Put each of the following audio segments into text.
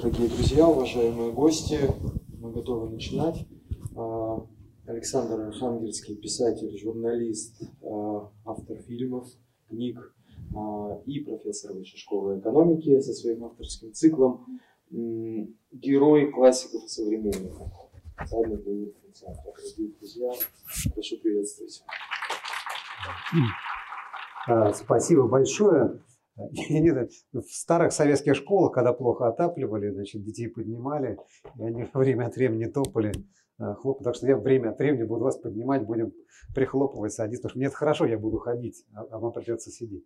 Дорогие друзья, уважаемые гости, мы готовы начинать. А, Александр Архангельский, писатель, журналист, а, автор фильмов, книг а, и профессор высшей школы экономики со своим авторским циклом «Герой классиков и современников». Дорогие друзья, прошу приветствовать. Спасибо большое. Я в старых советских школах, когда плохо отапливали, значит, детей поднимали, и они время от времени топали, э, хлопали. Так что я время от времени буду вас поднимать, будем прихлопывать, садиться. Потому что мне это хорошо, я буду ходить, а, а вам придется сидеть.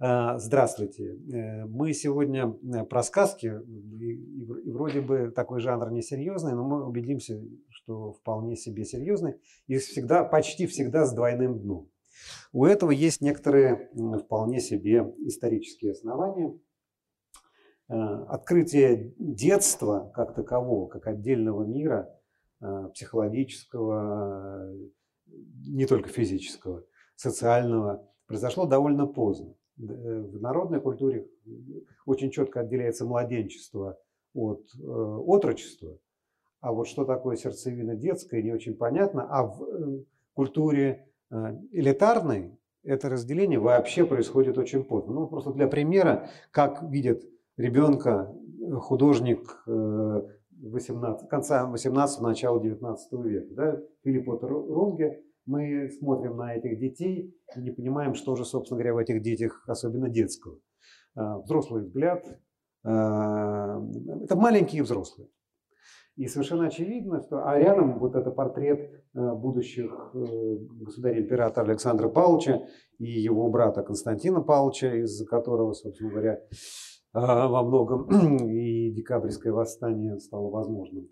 Э, здравствуйте. Э, мы сегодня про сказки, и вроде бы такой жанр несерьезный, но мы убедимся, что вполне себе серьезный, и всегда, почти всегда с двойным дном. У этого есть некоторые вполне себе исторические основания. Э, открытие детства как такового, как отдельного мира, э, психологического, не только физического, социального, произошло довольно поздно. Э, в народной культуре очень четко отделяется младенчество от отрочества, а вот что такое сердцевина детская, не очень понятно, а в культуре Э, элитарный, это разделение вообще происходит очень поздно. Ну, просто для примера, как видит ребенка э, художник 18, э, конца 18 начала 19 века. Да? Филипп Отто Рунге, мы смотрим на этих детей и не понимаем, что же, собственно говоря, в этих детях, особенно детского. Взрослый взгляд, это маленькие взрослые. И совершенно очевидно, что а рядом вот это портрет э, будущих э, государя-императора Александра Павловича и его брата Константина Павловича, из-за которого, собственно говоря, э, во многом и декабрьское восстание стало возможным.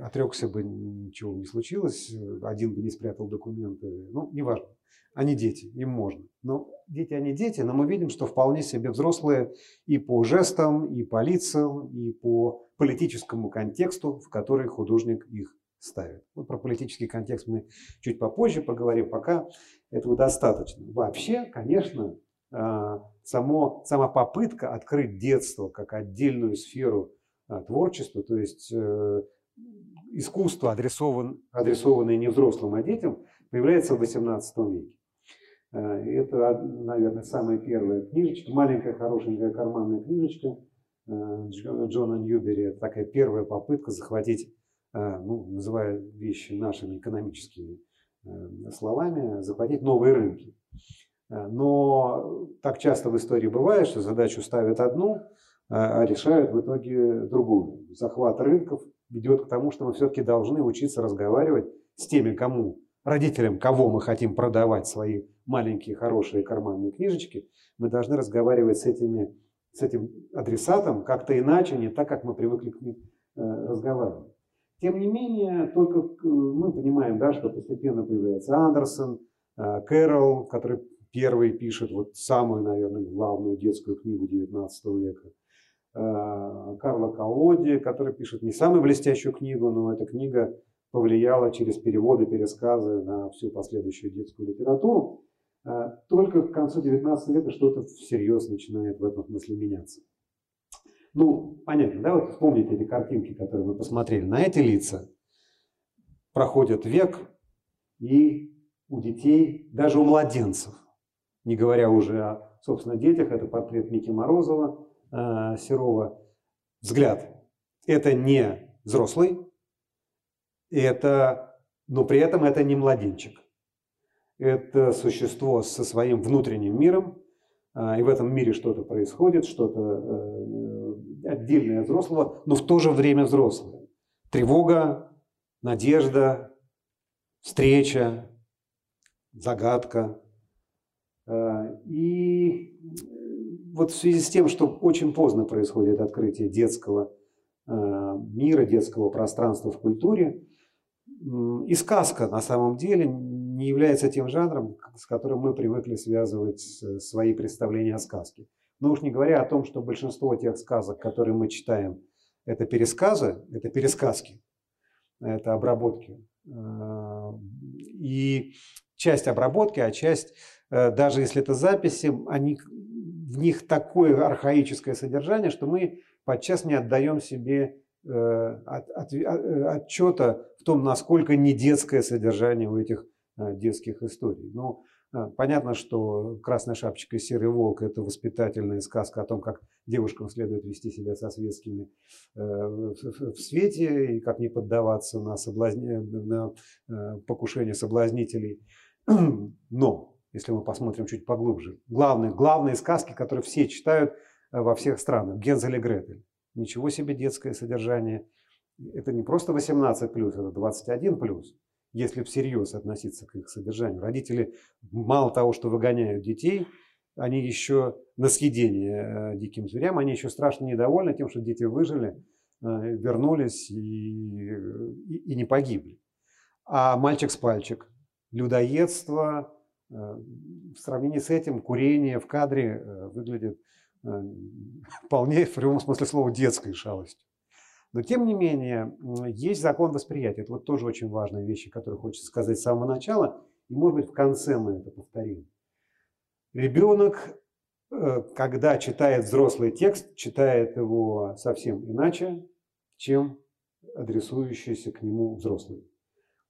Отрекся бы, ничего не случилось, один бы не спрятал документы, ну, неважно. Они дети, им можно. Но дети, они дети, но мы видим, что вполне себе взрослые и по жестам, и по лицам, и по политическому контексту, в который художник их ставит. Вот про политический контекст мы чуть попозже поговорим, пока этого достаточно. Вообще, конечно, а, само, сама попытка открыть детство как отдельную сферу а, творчества, то есть э, искусство, адресован, адресованное не взрослым, а детям, появляется в XVIII веке. А, это, наверное, самая первая книжечка, маленькая, хорошенькая карманная книжечка Э, Джона Ньюбери. Это такая первая попытка захватить, ну, называя вещи нашими экономическими э, словами, захватить новые рынки. Но так часто в истории бывает, что задачу ставят одну, а решают в итоге другую. Захват рынков ведет к тому, что мы все-таки должны учиться разговаривать с теми, кому, родителям, кого мы хотим продавать свои маленькие хорошие карманные книжечки, мы должны разговаривать с этими с этим адресатом как-то иначе, не так, как мы привыкли к ним э, разговаривать. Тем не менее, только мы понимаем, да, что постепенно появляется Андерсон, э, Кэрол, который первый пишет вот самую, наверное, главную детскую книгу XIX века. Э, Карла Колоди, который пишет не самую блестящую книгу, но эта книга повлияла через переводы, пересказы на всю последующую детскую литературу. Только к концу 19 века что-то всерьез начинает в этом смысле меняться. Ну, понятно, да, вот вспомните эти картинки, которые мы посмотрели. На эти лица проходит век, и у детей, даже у младенцев, не говоря уже о, собственно, детях, это портрет Мики Морозова, э, Серова, взгляд. Это не взрослый, это, но при этом это не младенчик это существо со своим внутренним миром, а, и в этом мире что-то происходит, что-то э, отдельное от взрослого, но в то же время взрослое. Тревога, надежда, встреча, загадка. А, и вот в связи с тем, что очень поздно происходит открытие детского а, мира, детского пространства в культуре, и сказка на самом деле не является тем жанром, с которым мы привыкли связывать свои представления о сказке. Но уж не говоря о том, что большинство тех сказок, которые мы читаем, это пересказы, это пересказки, это обработки. Э, и часть обработки, а часть, э, даже если это записи, они в них такое архаическое содержание, что мы подчас не отдаем себе э, от, от, отчета в том, насколько не детское содержание у этих детских историй. Ну, э, понятно, что «Красная шапочка и серый волк» – это воспитательная сказка о том, как девушкам следует вести себя со светскими э, в, в свете и как не поддаваться на, соблазне, на э, покушение соблазнителей. Но если мы посмотрим чуть поглубже. Главные, главные сказки, которые все читают э, во всех странах. Гензель и Гретель. Ничего себе детское содержание. Это не просто 18+, это 21+, если всерьез относиться к их содержанию. Родители мало того, что выгоняют детей, они еще на съедение э, диким зверям, они еще страшно недовольны тем, что дети выжили, э, вернулись и, и, и не погибли. А мальчик с пальчик, людоедство, Э, в сравнении с этим курение в кадре выглядит вполне, в прямом смысле слова, детской шалостью. Но тем не менее, есть закон восприятия. Это вот тоже очень важная вещь, которую хочется сказать с самого начала. И, может быть, в конце мы это повторим. Ребенок, когда читает взрослый текст, читает его совсем иначе, чем адресующийся к нему взрослый.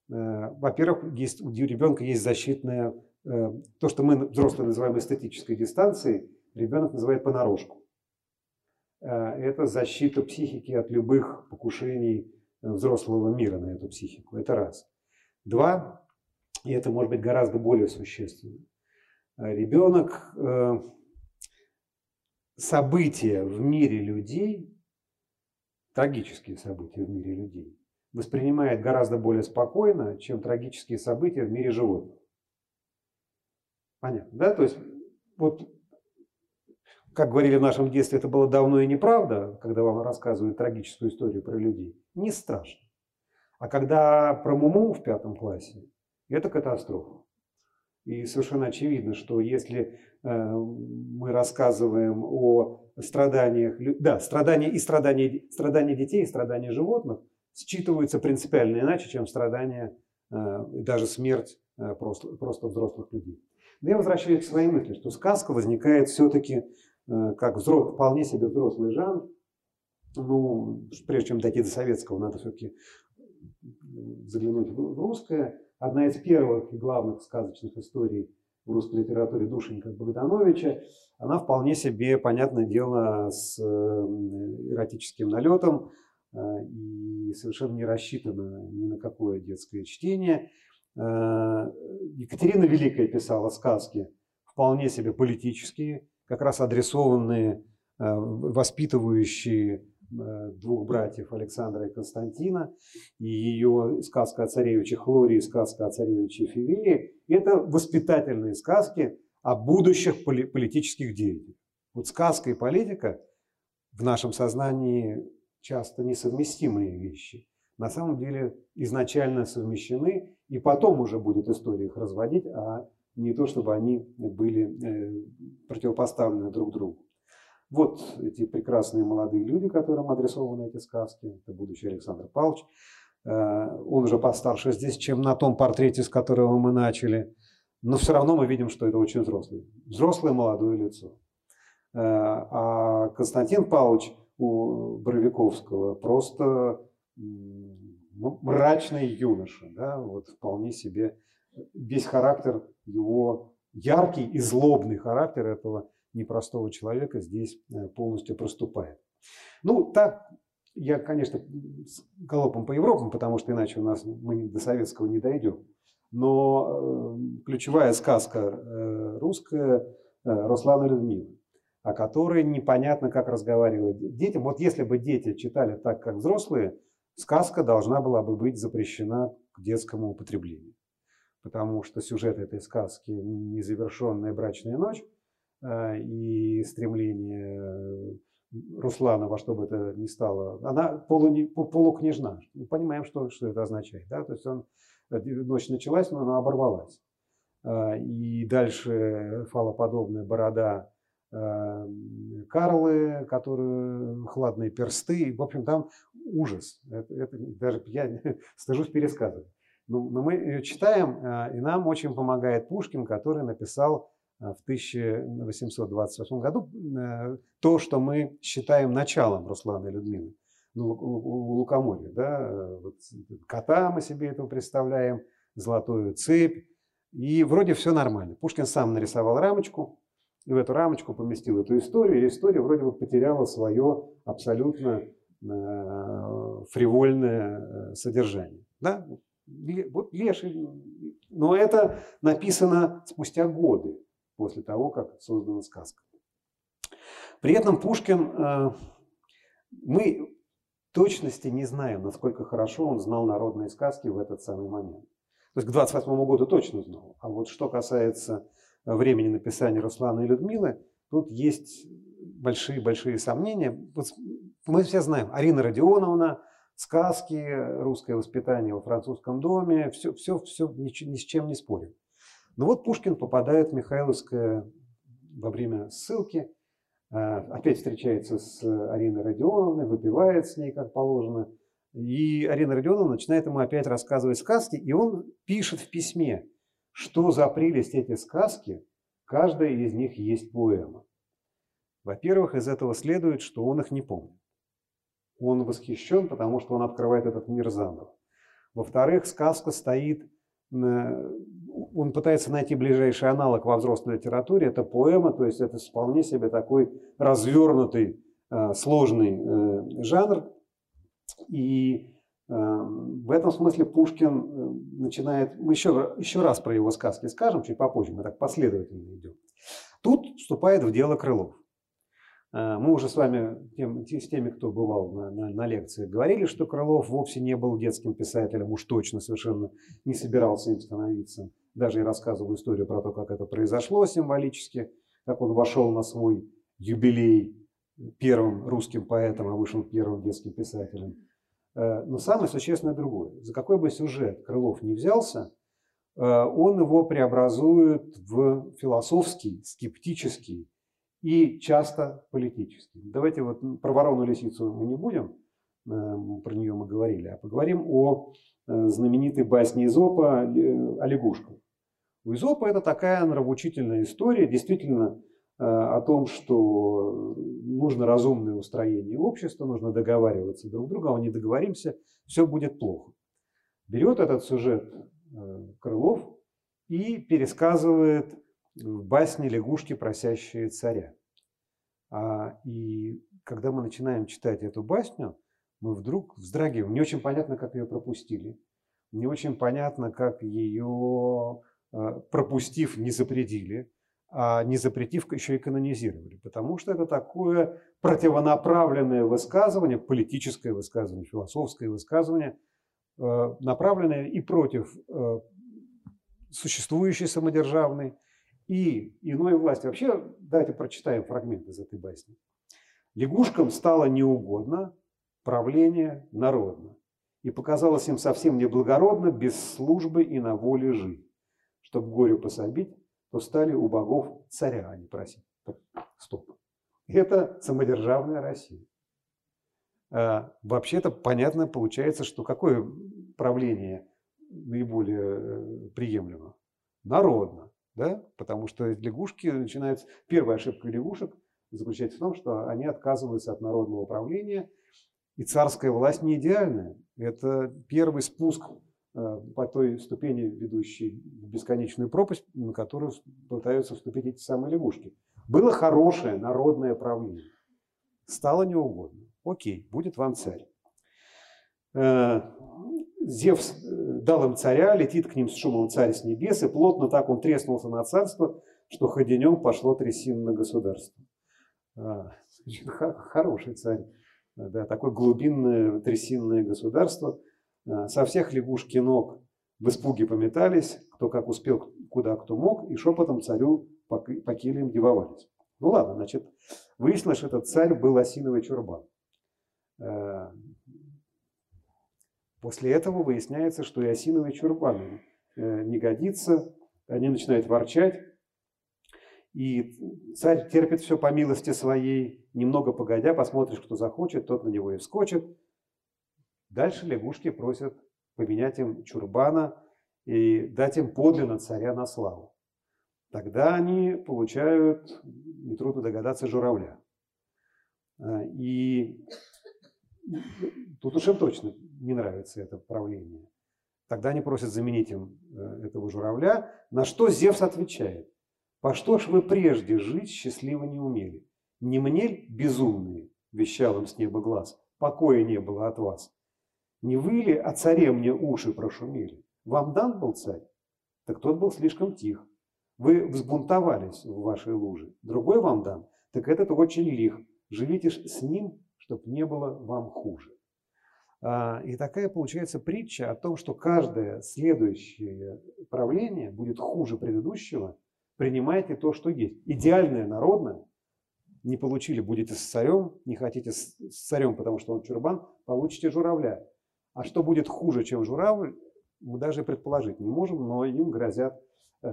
Во-первых, есть, у ребенка есть защитная Э, то, что мы взрослые называем эстетической дистанцией, ребенок называет понарошку. Э, это защита психики от любых покушений э, взрослого мира на эту психику. Это раз. Два, и это может быть гораздо более существенно. Ребенок события в мире людей, трагические события в мире людей, воспринимает гораздо более спокойно, чем трагические события в мире животных. Понятно, да? То есть, вот, как говорили в нашем детстве, это было давно и неправда, когда вам рассказывают трагическую историю про людей. Не страшно. А когда про Муму в пятом классе, это катастрофа. И совершенно очевидно, что если э, мы рассказываем о страданиях, да, страдания и страдания, страдания детей, и страдания животных считываются принципиально иначе, чем страдания э, и даже смерть э, просто, просто взрослых людей. Но я возвращаюсь к своей мысли, что сказка возникает все-таки как взрос, вполне себе взрослый жанр. Ну, прежде чем дойти до советского, надо все-таки заглянуть в русское. Одна из первых и главных сказочных историй в русской литературе Душенька Богдановича, она вполне себе, понятное дело, с э, эротическим налетом э, и совершенно не рассчитана ни на какое детское чтение. Э, Екатерина Великая писала сказки вполне себе политические, как раз адресованные, э, воспитывающие э, двух братьев Александра и Константина, и ее сказка о царевиче Хлории, сказка о царевиче Фивее. Это воспитательные сказки о будущих политических деятелях. Вот сказка и политика в нашем сознании часто несовместимые вещи. На самом деле изначально совмещены и потом уже будет история их разводить, а не то, чтобы они были э, противопоставлены друг другу. Вот эти прекрасные молодые люди, которым адресованы эти сказки. Это будущий Александр Павлович. Э, он уже постарше здесь, чем на том портрете, с которого мы начали. Но все равно мы видим, что это очень взрослый. Взрослое молодое лицо. Э, а Константин Павлович у Боровиковского просто мрачный юноша, да, вот вполне себе весь характер его яркий и злобный характер этого непростого человека здесь э, полностью проступает. Ну, так, я, конечно, с галопом по Европам, потому что иначе у нас мы до советского не дойдем. Но э, ключевая сказка э, русская э, Руслана Людмила, о которой непонятно, как разговаривать детям. Вот если бы дети читали так, как взрослые, сказка должна была бы быть запрещена к детскому употреблению. Потому что сюжет этой сказки – незавершенная брачная ночь э, и стремление э, Руслана во что бы это ни стало. Она полу, полукняжна. Мы понимаем, что, что это означает. Да? То есть он, э, ночь началась, но она оборвалась. И дальше фалоподобная борода Карлы, которые хладные персты. В общем, там ужас. Это, это даже я стыжусь пересказывать. Но, но мы ее читаем, э, и нам очень помогает Пушкин, который написал в 1828 году то, что мы считаем началом Руслана и Людмилы. Ну, Лукоморье, да, вот кота мы себе этого представляем, золотую цепь, и вроде все нормально. Пушкин сам нарисовал рамочку, и в эту рамочку поместил эту историю, и история вроде бы потеряла свое абсолютно э, фривольное э, содержание. Да? Вот Леший. Но это написано спустя годы после того, как создана сказка. При этом Пушкин, э, мы точности не знаем, насколько хорошо он знал народные сказки в этот самый момент. То есть к 28 году точно знал. А вот что касается времени написания Руслана и Людмилы, тут есть большие-большие сомнения. Вот мы все знаем, Арина Родионовна, сказки, русское воспитание во французском доме, все, все, все ни, ни с чем не спорим. Но вот Пушкин попадает в Михайловское во время ссылки, а, опять встречается с Ариной Родионовной, выпивает с ней, как положено. И Арина Родионовна начинает ему опять рассказывать сказки, и он пишет в письме, что за прелесть эти сказки, каждая из них есть поэма. Во-первых, из этого следует, что он их не помнит. Он восхищен, потому что он открывает этот мир заново. Во-вторых, сказка стоит, он пытается найти ближайший аналог во взрослой литературе. Это поэма, то есть это вполне себе такой развернутый, э, сложный э, жанр. И э, в этом смысле Пушкин начинает, мы еще, еще раз про его сказки скажем, чуть попозже, мы так последовательно идем. Тут вступает в дело Крылов. Э, мы уже с вами, тем, с теми, кто бывал на, на, на лекции, говорили, что Крылов вовсе не был детским писателем, уж точно совершенно не собирался им становиться. Даже и рассказывал историю про то, как это произошло символически, как он вошел на свой юбилей первым русским поэтом, а вышел первым детским писателем. Э, но самое существенное другое. За какой бы сюжет Крылов не взялся, э, он его преобразует в философский, скептический, и часто политический. Давайте вот про ворону-лисицу мы не будем, э, про нее мы говорили, а поговорим о э, знаменитой басне Изопа о лягушках. У Изопа это такая нравоучительная история, действительно э, о том, что нужно разумное устроение общества, нужно договариваться друг с другом, а не договоримся, все будет плохо. Берет этот сюжет Крылов и пересказывает в басне «Лягушки, просящие царя». А, и когда мы начинаем читать эту басню, мы вдруг вздрагиваем. Не очень понятно, как ее пропустили. Не очень понятно, как ее, а, пропустив, не запретили, а не запретив, еще и канонизировали. Потому что это такое противонаправленное высказывание, политическое высказывание, философское высказывание, а, направленное и против существующей самодержавной, и иной власти. Вообще, давайте прочитаем фрагмент из этой басни. Лягушкам стало неугодно правление народно, и показалось им совсем неблагородно без службы и на воле жить. Чтобы горю пособить, то стали у богов царя они просить. Так, стоп. Это самодержавная Россия. А, вообще-то понятно получается, что какое правление наиболее э, приемлемо? Народно. Да? Потому что лягушки начинаются... Первая ошибка лягушек заключается в том, что они отказываются от народного управления, и царская власть не идеальная. Это первый спуск э, по той ступени, ведущей в бесконечную пропасть, на которую пытаются вступить эти самые лягушки. Было хорошее народное правление. Стало неугодно. Окей, будет вам царь. Зевс э, дал им царя, летит к ним с шумом царь с небес, и плотно так он треснулся на царство, что ходенем пошло трясин на государство. А, хороший царь, да, такое глубинное трясинное государство. А, со всех лягушки ног в испуге пометались, кто как успел, куда кто мог, и шепотом царю по, килям девовались. Ну ладно, значит, выяснилось, что этот царь был осиновый чурбан. После этого выясняется, что и осиновый чурбан э, не годится, они начинают ворчать, и царь терпит все по милости своей, немного погодя, посмотришь, кто захочет, тот на него и вскочит. Дальше лягушки просят поменять им чурбана и дать им подлинно царя на славу. тогда они получают, нетрудно догадаться, журавля. А, и тут уж им точно не нравится это правление. Тогда они просят заменить им э, этого журавля, на что Зевс отвечает. «По что ж вы прежде жить счастливо не умели? Не мне безумные, вещал им с неба глаз, покоя не было от вас. Не вы ли о царе мне уши прошумели? Вам дан был царь? Так тот был слишком тих. Вы взбунтовались в вашей луже. Другой вам дан? Так этот очень лих. Живите с ним, чтоб не было вам хуже. А, и такая получается притча о том, что каждое следующее правление будет хуже предыдущего. Принимайте то, что есть. Идеальное народное не получили, будете с царем, не хотите с царем, потому что он чурбан, получите журавля. А что будет хуже, чем журавль, мы даже предположить не можем, но им грозят э,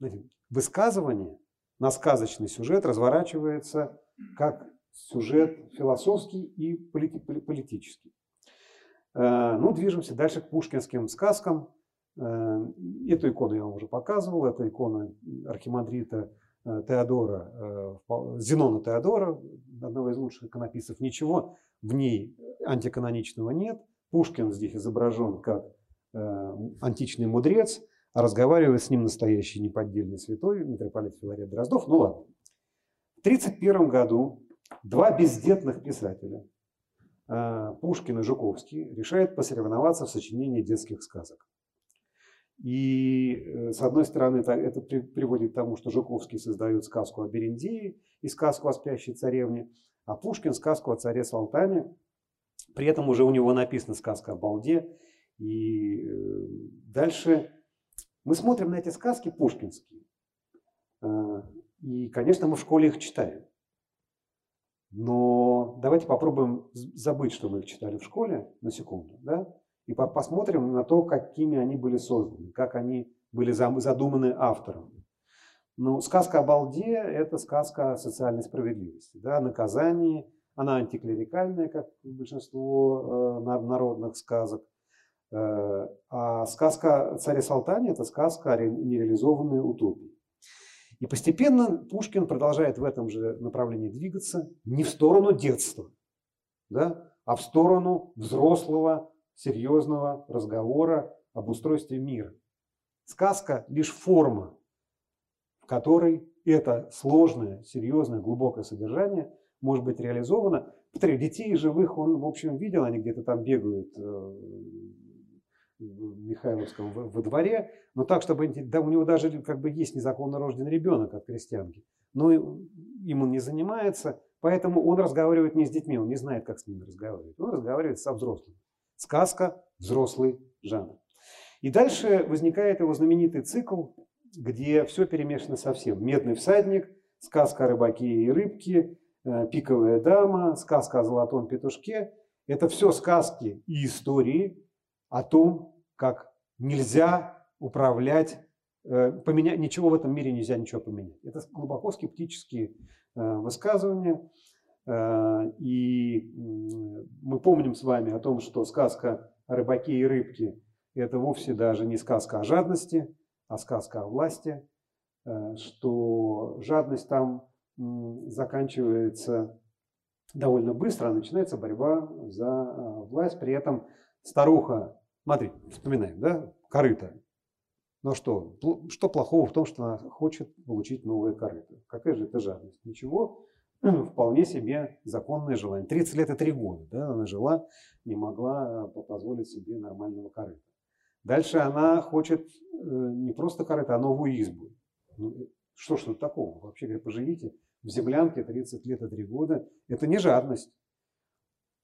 этим. Высказывание на сказочный сюжет разворачивается как сюжет философский и политический. Э, ну, движемся дальше к пушкинским сказкам. Э, эту икону я вам уже показывал. Это икона архимандрита э, Теодора, Зенона Теодора, одного из лучших иконописцев. Ничего в ней антиканоничного нет. Пушкин здесь изображен как античный мудрец, а разговаривает с ним настоящий неподдельный святой, митрополит Филарет Дроздов. Ну ладно. В 1931 году два бездетных писателя – Э, Пушкин и Жуковский решают посоревноваться в сочинении детских сказок. И э, с одной стороны это приводит к тому, что Жуковский создает сказку о Берендее и сказку о спящей царевне, а Пушкин сказку о царе Салтане. При этом уже у него написана сказка о Балде. И э, дальше мы смотрим на эти сказки пушкинские. И, конечно, мы в школе их читаем. Но давайте попробуем забыть, что мы их читали в школе на секунду, да? и посмотрим на то, какими они были созданы, как они были задуманы автором. Ну, сказка о балде – это сказка о социальной справедливости, да, наказании. Она антиклерикальная, как большинство э, народных сказок. Э, а сказка о царе Салтане – это сказка о нереализованной утопии. И постепенно Пушкин продолжает в этом же направлении двигаться не в сторону детства, да, а в сторону взрослого, серьезного разговора об устройстве мира. Сказка лишь форма, в которой это сложное, серьезное, глубокое содержание может быть реализовано. Повторяю, детей живых он, в общем, видел, они где-то там бегают э, Михайловском во дворе, но так, чтобы да, у него даже как бы есть незаконно рожденный ребенок от крестьянки, но им он не занимается, поэтому он разговаривает не с детьми, он не знает, как с ними разговаривать. Он разговаривает со взрослыми. Сказка – взрослый жанр. И дальше возникает его знаменитый цикл, где все перемешано совсем. «Медный всадник», «Сказка о рыбаке и рыбке», э, «Пиковая дама», «Сказка о золотом петушке». Это все сказки и истории, о том, как нельзя управлять, э, поменять, ничего в этом мире нельзя ничего поменять. Это глубоко скептические э, высказывания. Э, и мы помним с вами о том, что сказка о рыбаке и рыбке – это вовсе даже не сказка о жадности, а сказка о власти, что жадность там заканчивается довольно быстро, а начинается борьба за власть. При этом старуха, смотри, вспоминаем, да, корыто. Ну что, что плохого в том, что она хочет получить новое корыто? Какая же это жадность? Ничего, вполне себе законное желание. 30 лет и 3 года да, она жила, не могла э, позволить себе нормального корыта. Дальше она хочет э, не просто корыто, а новую избу. Ну, э, что ж тут такого? Вообще говоря, поживите в землянке 30 лет и 3 года. Это не жадность.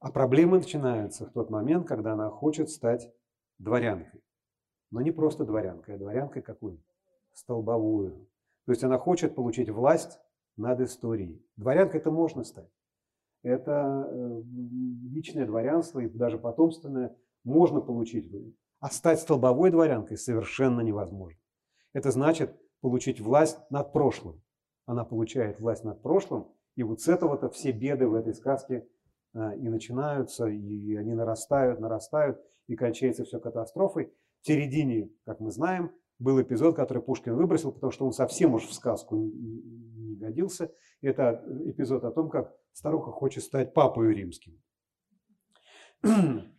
А проблемы начинаются в тот момент, когда она хочет стать дворянкой. Но не просто дворянкой, а дворянкой какой? Столбовую. То есть она хочет получить власть над историей. Дворянкой это можно стать. Это э, личное дворянство и даже потомственное можно получить. А стать столбовой дворянкой совершенно невозможно. Это значит получить власть над прошлым. Она получает власть над прошлым, и вот с этого-то все беды в этой сказке и начинаются, и они нарастают, нарастают, и кончается все катастрофой. В середине, как мы знаем, был эпизод, который Пушкин выбросил, потому что он совсем уж в сказку не, годился. Это эпизод о том, как старуха хочет стать папой римским.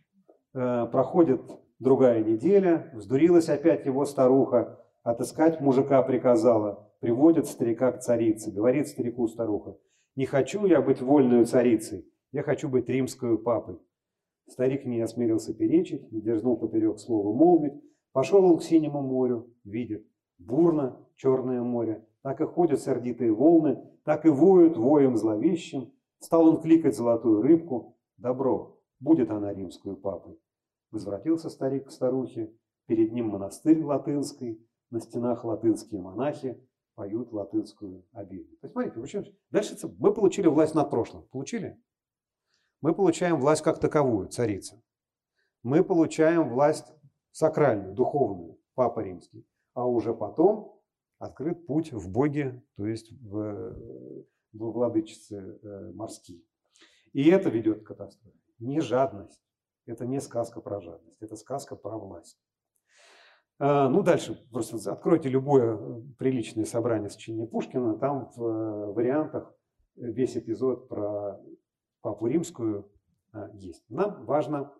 Э, проходит другая неделя, вздурилась опять его старуха, отыскать мужика приказала, приводит старика к царице, говорит старику старуха, не хочу я быть вольную царицей, я хочу быть римскую папой. Старик не осмелился перечить, не дерзнул поперек слова молвить, пошел он к синему морю, видит, бурно черное море, так и ходят сердитые волны, так и воют воем зловещим. Стал он кликать золотую рыбку, добро, будет она римскую папой. Возвратился старик к старухе, перед ним монастырь латынский, на стенах латынские монахи поют латынскую обиду. То есть, смотрите, дальше мы получили власть над прошлым. Получили? Мы получаем власть как таковую, царица. Мы получаем власть сакральную, духовную, Папа Римский. А уже потом открыт путь в Боге, то есть в, в владычице э, морские. И это ведет к катастрофе. Не жадность. Это не сказка про жадность, это сказка про власть. А, ну, дальше просто откройте любое э, приличное собрание сочинения Пушкина, там в э, вариантах весь эпизод про Папу Римскую а, есть. Нам важно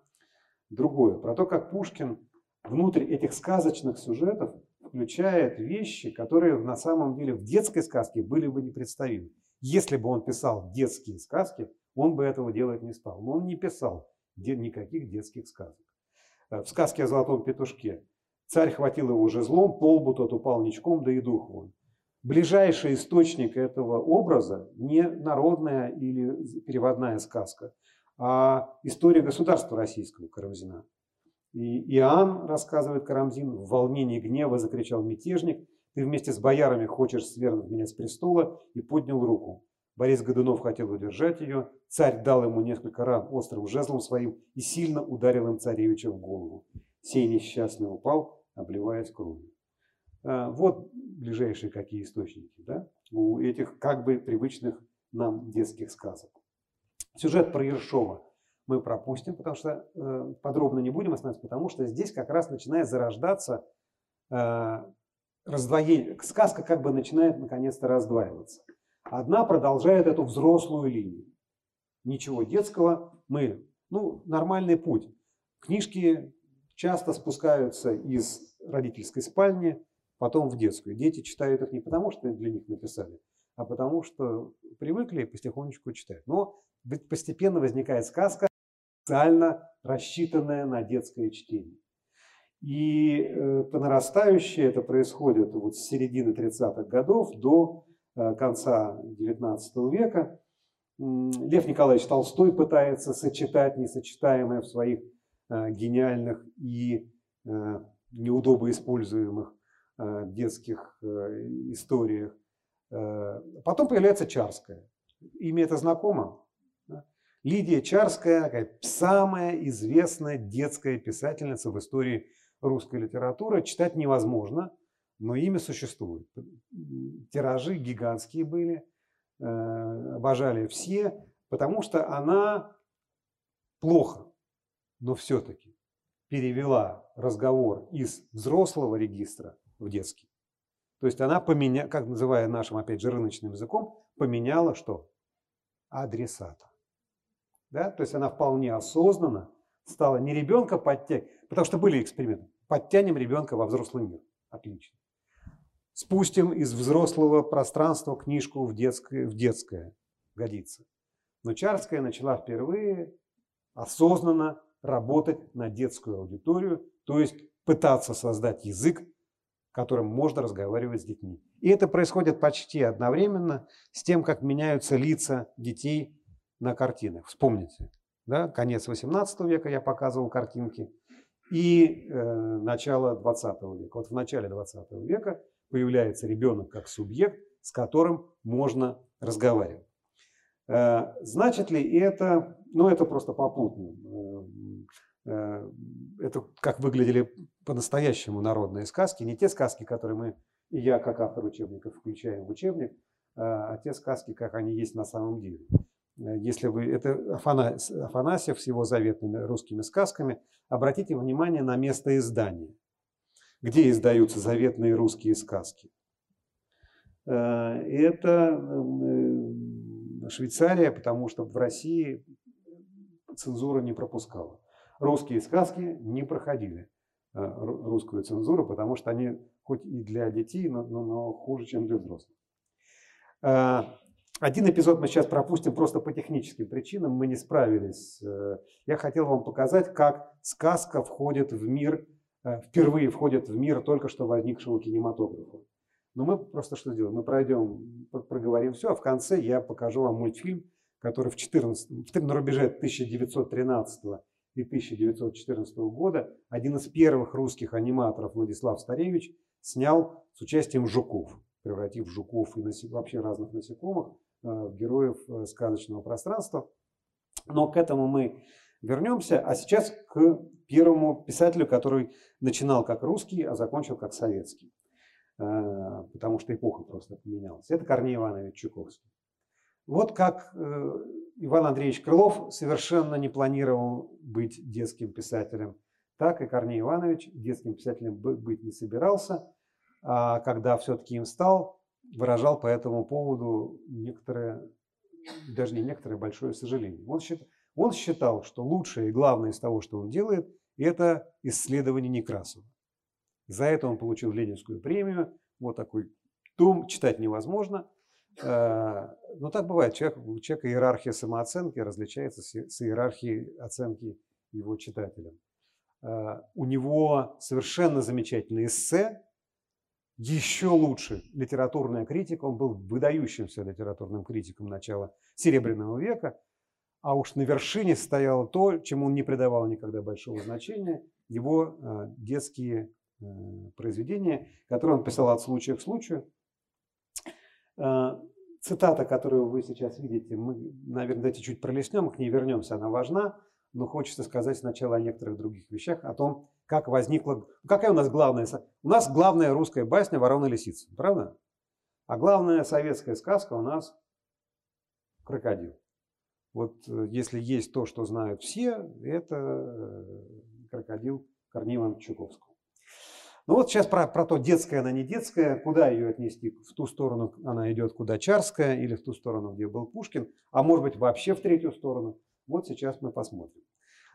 другое, про то, как Пушкин внутрь этих сказочных сюжетов включает вещи, которые на самом деле в детской сказке были бы непредставимы. Если бы он писал детские сказки, он бы этого делать не стал. Но он не писал никаких детских сказок. Э, в сказке о золотом петушке царь хватил его жезлом, полбу тот упал ничком, да и дух вон. Ближайший источник этого образа не народная или переводная сказка, а история государства российского Карамзина. И Иоанн, рассказывает Карамзин, в волнении гнева закричал мятежник, ты вместе с боярами хочешь свергнуть меня с престола, и поднял руку. Борис Годунов хотел удержать ее. Царь дал ему несколько ран острым жезлом своим и сильно ударил им царевича в голову. Сей несчастный упал, обливаясь кровью. А, вот ближайшие какие источники да, у этих как бы привычных нам детских сказок. Сюжет про Ершова мы пропустим, потому что э, подробно не будем останавливаться, потому что здесь как раз начинает зарождаться э, раздвоение. Сказка как бы начинает наконец-то раздваиваться. Одна продолжает эту взрослую линию. Ничего детского. Мы, ну, нормальный путь. Книжки часто спускаются из родительской спальни, потом в детскую. Дети читают их не потому, что для них написали, а потому что привыкли и потихонечку читают. Но постепенно возникает сказка, специально рассчитанная на детское чтение. И э, по нарастающей это происходит вот с середины 30-х годов до Э, конца XIX века. Лев Николаевич Толстой пытается сочетать несочетаемое в своих э, гениальных и неудобно используемых детских историях. Потом появляется Чарская. Имя это знакомо? Лидия Чарская, самая известная детская писательница в истории русской литературы. Читать невозможно – но имя существует. Тиражи гигантские были, э, обожали все, потому что она плохо, но все-таки перевела разговор из взрослого регистра в детский. То есть она поменяла, как называя нашим, опять же, рыночным языком, поменяла что? Адресата. Да? То есть она вполне осознанно стала не ребенка подтягивать, потому что были эксперименты. Подтянем ребенка во взрослый мир. Отлично. Спустим из взрослого пространства книжку в детское, в детское. Годится. Но Чарская начала впервые осознанно работать на детскую аудиторию, то есть пытаться создать язык, которым можно разговаривать с детьми. И это происходит почти одновременно с тем, как меняются лица детей на картинах. Вспомните, да, конец 18 века я показывал картинки и э, начало 20 века. Вот в начале 20 века появляется ребенок как субъект, с которым можно разговаривать. Э, значит ли это, ну это просто попутно, э, это как выглядели по-настоящему народные сказки, не те сказки, которые мы, и я как автор учебников включаем в учебник, а те сказки, как они есть на самом деле. Если вы, это Афанасьев с его заветными русскими сказками, обратите внимание на место издания. где издаются заветные русские сказки. Э, это Швейцария, потому что в России цензура не пропускала. Русские сказки не проходили русскую цензуру, потому что они хоть и для детей, но, но, но хуже, чем для взрослых. Один эпизод мы сейчас пропустим просто по техническим причинам, мы не справились. Э, я хотел вам показать, как сказка входит в мир, э, впервые входит в мир только что возникшего кинематографа. Но мы просто что сделаем? Мы пройдем, проговорим все, а в конце я покажу вам мультфильм, который в 14, на рубеже 1913 и 1914 года один из первых русских аниматоров Владислав Старевич снял с участием жуков, превратив жуков и вообще разных насекомых Э, героев э, сказочного пространства. Но к этому мы вернемся. А сейчас к первому писателю, который начинал как русский, а закончил как советский. Э, потому что эпоха просто поменялась. Это Корней Иванович Чуковский. Вот как Иван Андреевич Крылов совершенно не планировал быть детским писателем, так и Корней Иванович детским писателем быть не собирался. А когда все-таки им стал, выражал по этому поводу некоторое, даже не некоторое, большое сожаление. Он считал, он считал, что лучшее и главное из того, что он делает, это исследование Некрасова. За это он получил Ленинскую премию. Вот такой том читать невозможно. Э, но так бывает. Человек, у человека иерархия самооценки различается с иерархией оценки его читателям. Э, у него совершенно замечательное эссе еще лучше литературная критика. Он был выдающимся литературным критиком начала Серебряного века. А уж на вершине стояло то, чему он не придавал никогда большого значения, его э, детские произведения, которые он писал от случая к случаю. Э, цитата, которую вы сейчас видите, мы, наверное, давайте чуть пролеснем, к ней вернемся, она важна, но хочется сказать сначала о некоторых других вещах, о том, как возникла... Какая у нас главная... У нас главная русская басня «Ворона лисица», правда? А главная советская сказка у нас «Крокодил». Вот э, если есть то, что знают все, это э, крокодил Корнея Чуковского. Ну вот сейчас про, про то, детская она не детская, куда ее отнести, в ту сторону она идет, куда Чарская, или в ту сторону, где был Пушкин, а может быть вообще в третью сторону. Вот сейчас мы посмотрим.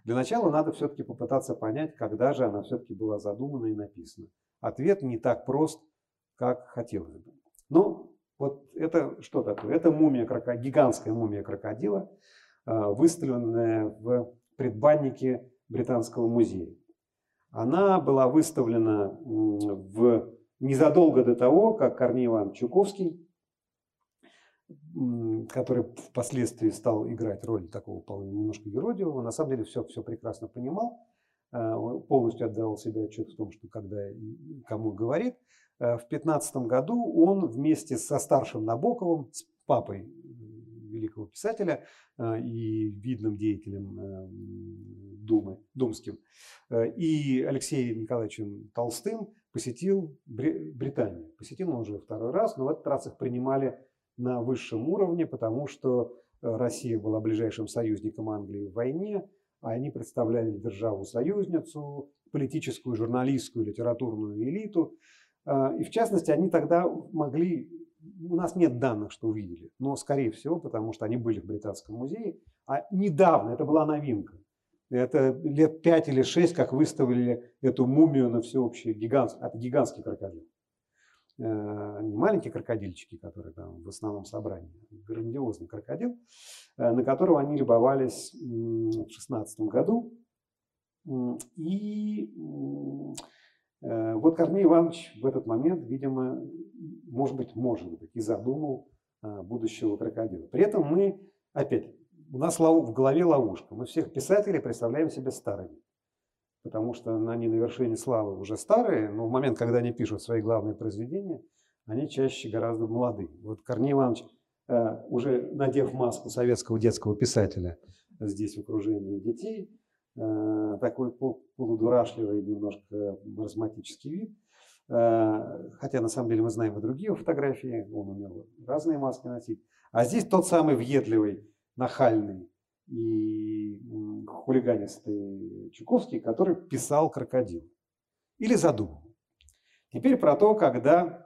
Для начала надо все-таки попытаться понять, когда же она все-таки была задумана и написана. Ответ не так прост, как хотелось бы. Ну, вот это что такое? Это мумия, гигантская мумия крокодила, а, выставленная в предбаннике Британского музея. Она была выставлена в, незадолго до того, как Корней Иванович Чуковский который впоследствии стал играть роль такого немножко юродивого, на самом деле все, все прекрасно понимал, э, полностью отдавал себе отчет в том, что когда кому говорит. Э, в 15 году он вместе со старшим Набоковым, с папой великого писателя э, и видным деятелем Думы, Думским, и Алексеем Николаевичем Толстым посетил Британию. Посетил он уже второй раз, но в этот раз их принимали на высшем уровне, потому что э, Россия была ближайшим союзником Англии в войне, а они представляли державу-союзницу, политическую, журналистскую, литературную элиту. И в частности, они тогда могли, у нас нет данных, что увидели, но скорее всего, потому что они были в Британском музее, а недавно, это была новинка, это лет пять или шесть, как выставили эту мумию на всеобщий гигантский, это гигантский крокодил. Э, не маленькие крокодильчики, которые там в основном собрании, грандиозный крокодил, э, на которого они любовались в шестнадцатом году. И вот Корней Иванович в этот момент, видимо, может быть, может быть, и задумал будущего крокодила. При этом мы, опять, у нас в голове ловушка. Мы всех писателей представляем себе старыми потому что они на вершине славы уже старые, но в момент, когда они пишут свои главные произведения, они чаще гораздо молодые. Вот Корней Иванович, э, уже надев маску советского детского писателя здесь в окружении детей, э, такой полудурашливый, немножко маразматический вид, э, хотя на самом деле мы знаем и другие фотографии, он умел разные маски носить, а здесь тот самый въедливый, нахальный, и хулиганистый Чуковский, который писал «Крокодил» или задумал. Теперь про то, когда...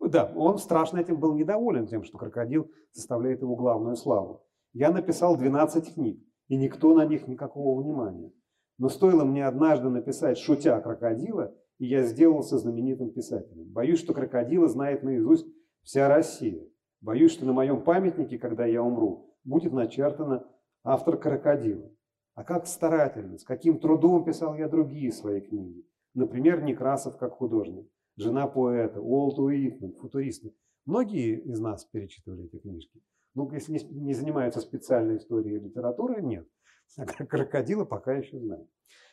Да, он страшно этим был недоволен, тем, что крокодил составляет его главную славу. Я написал 12 книг, и никто на них никакого внимания. Но стоило мне однажды написать «Шутя крокодила», и я сделался знаменитым писателем. Боюсь, что крокодила знает наизусть вся Россия. Боюсь, что на моем памятнике, когда я умру, будет начертано автор крокодила. А как старательно, с каким трудом писал я другие свои книги. Например, Некрасов как художник, жена поэта, Уолт Уитман, футуристы. Многие из нас перечитывали эти книжки. Ну, если не занимаются специальной историей литературы, нет. А крокодила пока еще знаю.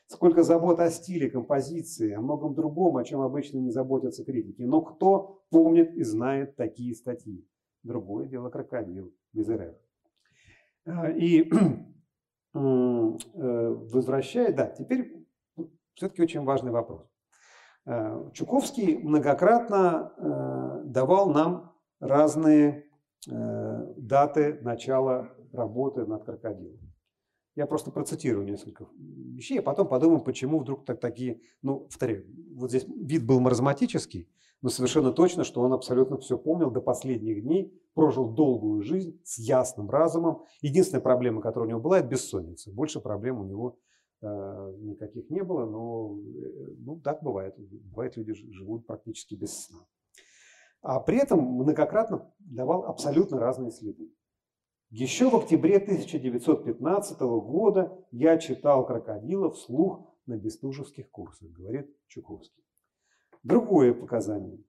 Сколько забот о стиле, композиции, о многом другом, о чем обычно не заботятся критики. Но кто помнит и знает такие статьи? Другое дело крокодил без. А, и э, возвращая, да, теперь все-таки очень важный вопрос. Э, Чуковский многократно э, давал нам разные даты начала работы над крокодилом. Я просто процитирую несколько вещей, а потом подумаем, почему вдруг так, такие, ну, повторяю, вот здесь вид был маразматический, но совершенно точно, что он абсолютно все помнил до последних дней, прожил долгую жизнь с ясным разумом. Единственная проблема, которая у него была, это бессонница. Больше проблем у него э, никаких не было, но э, ну, так бывает. Бывает, люди живут практически без сна. А при этом многократно давал абсолютно разные следы. Еще в октябре 1915 года я читал «Крокодила» вслух на бестужевских курсах, говорит Чуковский. Другое показание.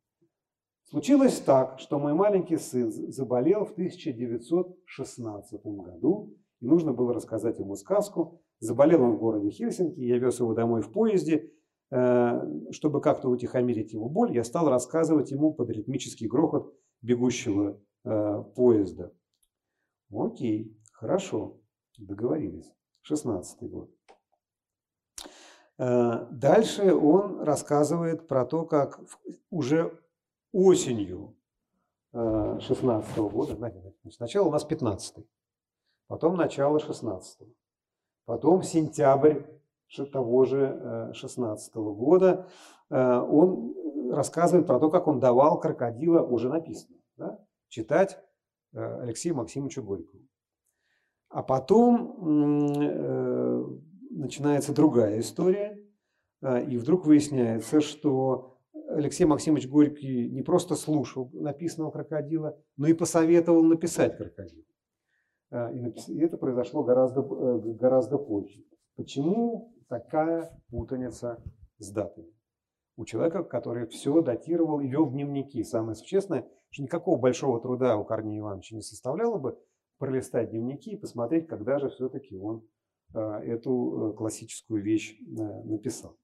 Случилось так, что мой маленький сын заболел в 1916 году, и нужно было рассказать ему сказку. Заболел он в городе Хельсинки, я вез его домой в поезде. Э, чтобы как-то утихомирить его боль, я стал рассказывать ему под ритмический грохот бегущего э, поезда. Окей, хорошо, договорились. 16 год. Э, дальше он рассказывает про то, как уже осенью 16 -го года, сначала у нас 15 потом начало 16 потом сентябрь того же 16 -го года, э, он рассказывает про то, как он давал крокодила, уже написано, да, читать Э, Алексею Максимовичу Горькову. А потом э, начинается другая история, э, и вдруг выясняется, что Алексей Максимович Горький не просто слушал написанного крокодила, но и посоветовал написать крокодил. И это произошло гораздо, гораздо позже. Почему такая путаница с датами? У человека, который все датировал и вел дневники. Самое существенное, что никакого большого труда у Корнея Ивановича не составляло бы пролистать дневники и посмотреть, когда же все-таки он э, эту э, классическую вещь э, написал.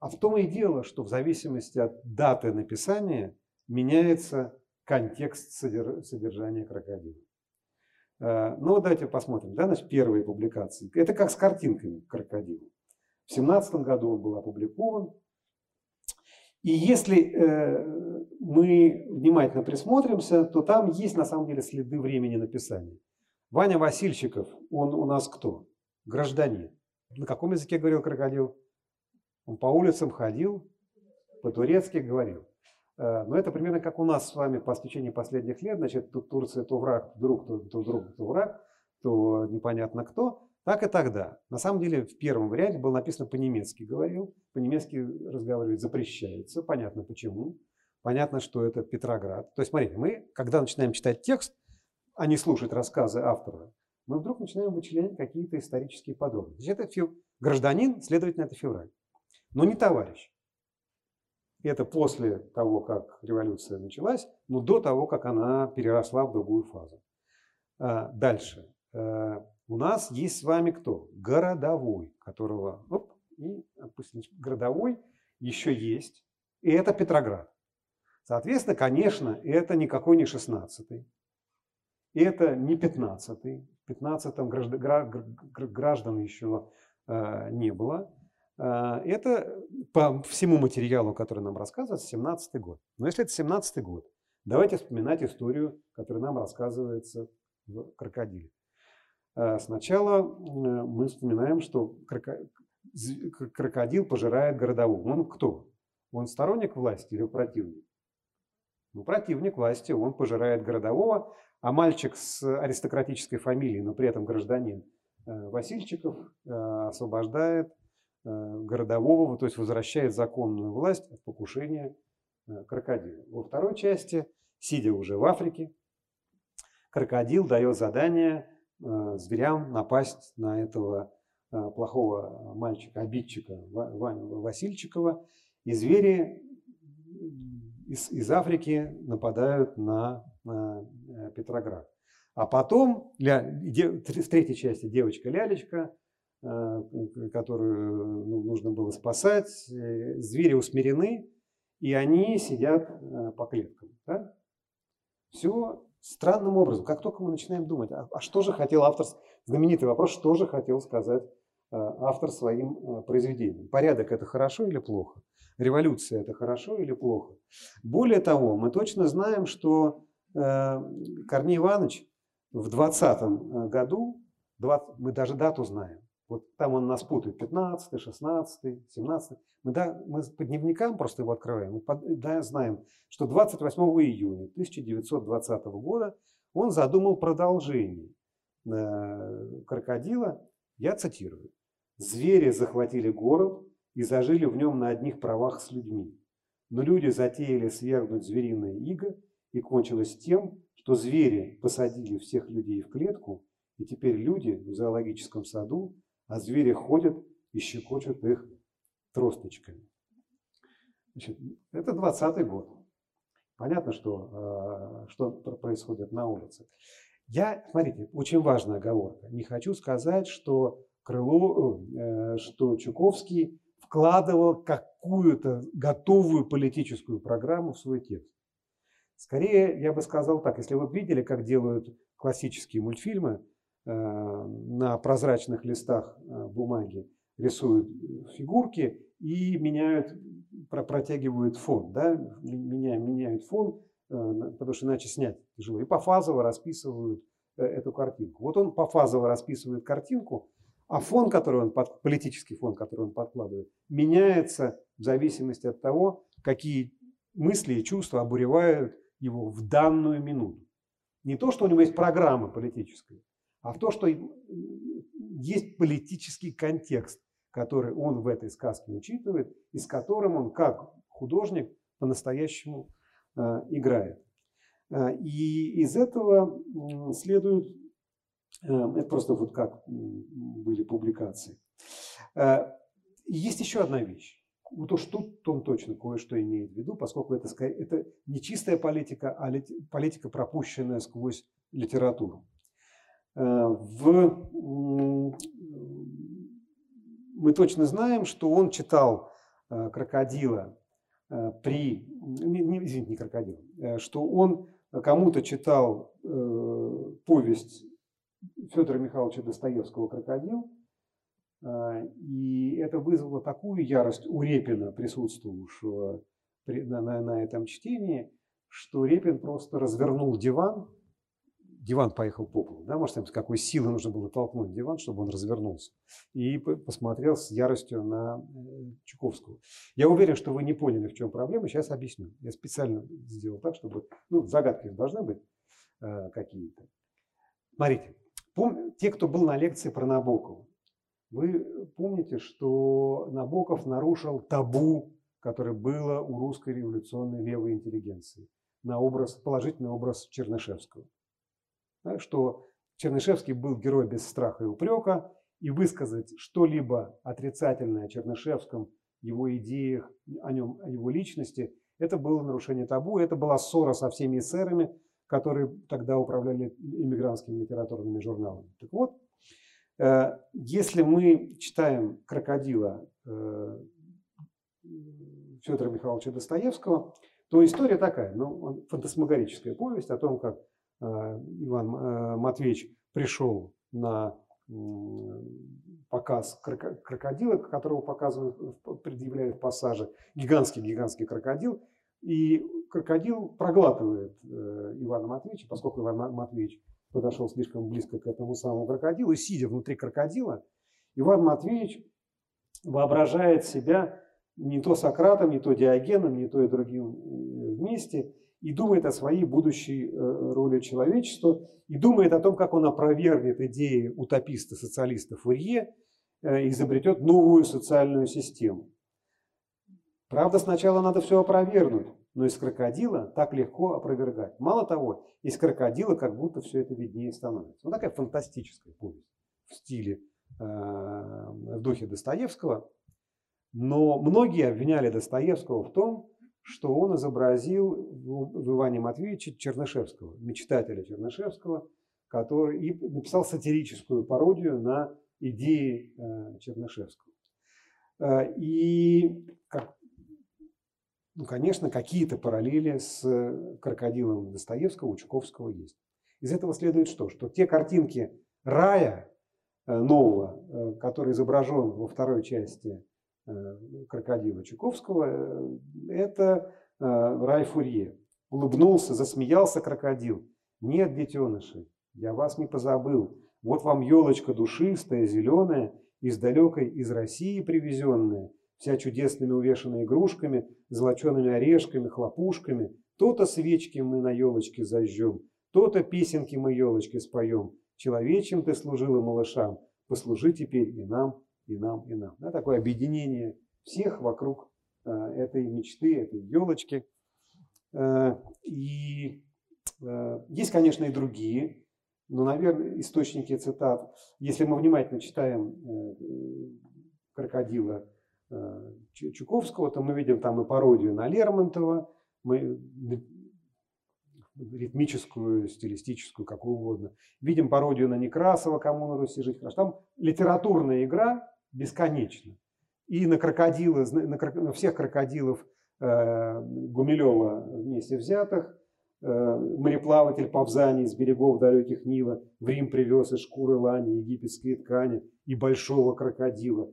А в том и дело, что в зависимости от даты написания меняется контекст содержания крокодила. Ну, давайте посмотрим. Да, значит, первые публикации. Это как с картинками крокодила. В 17 году он был опубликован, и если э, мы внимательно присмотримся, то там есть на самом деле следы времени написания. Ваня Васильчиков, он у нас кто? Гражданин. На каком языке говорил крокодил? Он по улицам ходил, по-турецки говорил. Э, но это примерно как у нас с вами по течение последних лет. Значит, тут Турция то враг, друг, то, то друг, то враг, то непонятно кто. Так и тогда. На самом деле в первом варианте было написано по-немецки говорил. По-немецки разговаривать запрещается. Понятно почему. Понятно, что это Петроград. То есть, смотрите, мы, когда начинаем читать текст, а не слушать рассказы автора, мы вдруг начинаем вычленять какие-то исторические подробности. Это фев... гражданин, следовательно, это февраль. Но не товарищ. Это после того, как революция началась, но до того, как она переросла в другую фазу. А, дальше. У нас есть с вами кто? Городовой, которого, оп, и, допустим, городовой еще есть, и это Петроград. Соответственно, конечно, это никакой не 16-й, это не 15-й, в 15-м граждан еще э, не было. Э, это по всему материалу, который нам рассказывает, 17-й год. Но если это 17-й год, давайте вспоминать историю, которая нам рассказывается в «Крокодиле». Э, сначала мы вспоминаем, что крокодил пожирает городового. Он кто? Он сторонник власти или противник? Ну, противник власти, он пожирает городового, а мальчик с аристократической фамилией, но при этом гражданин э, Васильчиков, э, освобождает э, городового, то есть возвращает законную власть от покушения крокодила. Во второй части, сидя уже в Африке, крокодил дает задание зверям напасть на этого плохого мальчика, обидчика Ваню Васильчикова. И звери из, из Африки нападают на, на э, Петроград. А потом ля, де, в третьей части девочка Лялечка, э, которую ну, нужно было спасать, э, звери усмирены, и они сидят по клеткам. Да? Все странным образом. Как только мы начинаем думать, а, а что же хотел автор, знаменитый вопрос, что же хотел сказать автор своим произведением. Порядок это хорошо или плохо? революция это хорошо или плохо. Более того, мы точно знаем, что э, Корней Иванович в 20 э, году, 20, мы даже дату знаем, вот там он нас путает, 15, 16, 17. Мы, да, мы по дневникам просто его открываем, мы под, да, знаем, что 28 июня 1920 года он задумал продолжение э, крокодила, я цитирую, «Звери захватили город, и зажили в нем на одних правах с людьми. Но люди затеяли свергнуть звериное иго, и кончилось тем, что звери посадили всех людей в клетку, и теперь люди в зоологическом саду, а звери ходят и щекочут их тросточками. Значит, это 20 год. Понятно, что, а, что происходит на улице. Я, смотрите, очень важная оговорка. Не хочу сказать, что Крыло, э, что Чуковский вкладывал какую-то готовую политическую программу в свой текст. Скорее, я бы сказал так, если вы видели, как делают классические мультфильмы, на прозрачных листах э, бумаги рисуют фигурки и меняют, протягивают фон, да, меняют, меняют фон, э, потому что иначе снять тяжело, и пофазово расписывают эту картинку. Вот он пофазово расписывает картинку, а фон, который он, под, политический фон, который он подкладывает, меняется в зависимости от того, какие мысли и чувства обуревают его в данную минуту. Не то, что у него есть программа политическая, а в то, что есть политический контекст, который он в этой сказке учитывает, и с которым он, как художник, по-настоящему э, играет. Э, и из этого следует Эм, это просто вот как были публикации. Э, есть еще одна вещь. Вот уж тут он точно кое-что имеет в виду, поскольку это, это не чистая политика, а политика, пропущенная сквозь литературу. Э, в, мы точно знаем, что он читал э, крокодила при, не, извините, не крокодил, что он кому-то читал повесть Федора Михайловича Достоевского «Крокодил». И это вызвало такую ярость у Репина, присутствовавшего на этом чтении, что Репин просто развернул диван, диван поехал по полу, да, может, с какой силы нужно было толкнуть диван, чтобы он развернулся, и посмотрел с яростью на э, Чуковского. Я уверен, что вы не поняли, в чем проблема, сейчас объясню. Я специально сделал так, чтобы, ну, загадки должны быть э, какие-то. Смотрите, Пом... Те, кто был на лекции про Набокова, вы помните, что Набоков нарушил табу, которое было у русской революционной левой интеллигенции на образ, положительный образ Чернышевского. Да, что Чернышевский был герой без страха и упрека, и высказать что-либо отрицательное о Чернышевском, его идеях, о нем, о его личности, это было нарушение табу, это была ссора со всеми эсерами, которые тогда управляли иммигрантскими литературными журналами. Так вот, э, если мы читаем «Крокодила» э, Федора Михайловича Достоевского, то история такая, ну, фантасмагорическая повесть о том, как Иван Матвеевич пришел на показ крокодила, которого показывают, предъявляют в пассаже, гигантский-гигантский крокодил, и крокодил проглатывает э, Ивана Матвеевича, поскольку Иван Матвеевич подошел слишком близко к этому самому крокодилу, и сидя внутри крокодила, Иван Матвеевич воображает себя не то Сократом, не то Диогеном, не то и другим э, вместе, и думает о своей будущей э, роли человечества, и думает о том, как он опровергнет идеи утописта, социалиста Фурье, э, изобретет новую социальную систему. Правда, сначала надо все опровергнуть, но из крокодила так легко опровергать. Мало того, из крокодила как будто все это виднее становится. Вот такая фантастическая повесть в стиле, в духе Достоевского – но многие обвиняли Достоевского в том, что он изобразил в Иване Матвеевиче Чернышевского, мечтателя Чернышевского, который и написал сатирическую пародию на идеи э, Чернышевского. Э, и, ну, конечно, какие-то параллели с крокодилом Достоевского у Чуковского есть. Из этого следует что? Что те картинки рая э, нового, который изображен во второй части Э, крокодила Чуковского, э, это э, Рай Фурье. Улыбнулся, засмеялся крокодил. Нет, детеныши, я вас не позабыл. Вот вам елочка душистая, зеленая, из далекой, из России привезенная, вся чудесными увешанная игрушками, золочеными орешками, хлопушками. То-то свечки мы на елочке зажжем, то-то песенки мы елочке споем. Человечем ты служила малышам, послужи теперь и нам и нам, и нам. Да, такое объединение всех вокруг э, этой мечты, этой елочки. Э, и э, есть, конечно, и другие, но, наверное, источники цитат. Если мы внимательно читаем э, «Крокодила» э, Чуковского, то мы видим там и пародию на Лермонтова, мы ритмическую, стилистическую, какую угодно. Видим пародию на Некрасова, кому на Руси жить хорошо. Там литературная игра бесконечно. И на крокодилы, на, на всех крокодилов э, Гумилева вместе взятых, э, мореплаватель Павзаний с берегов далеких Нила в Рим привез из шкуры лани египетские ткани и большого крокодила.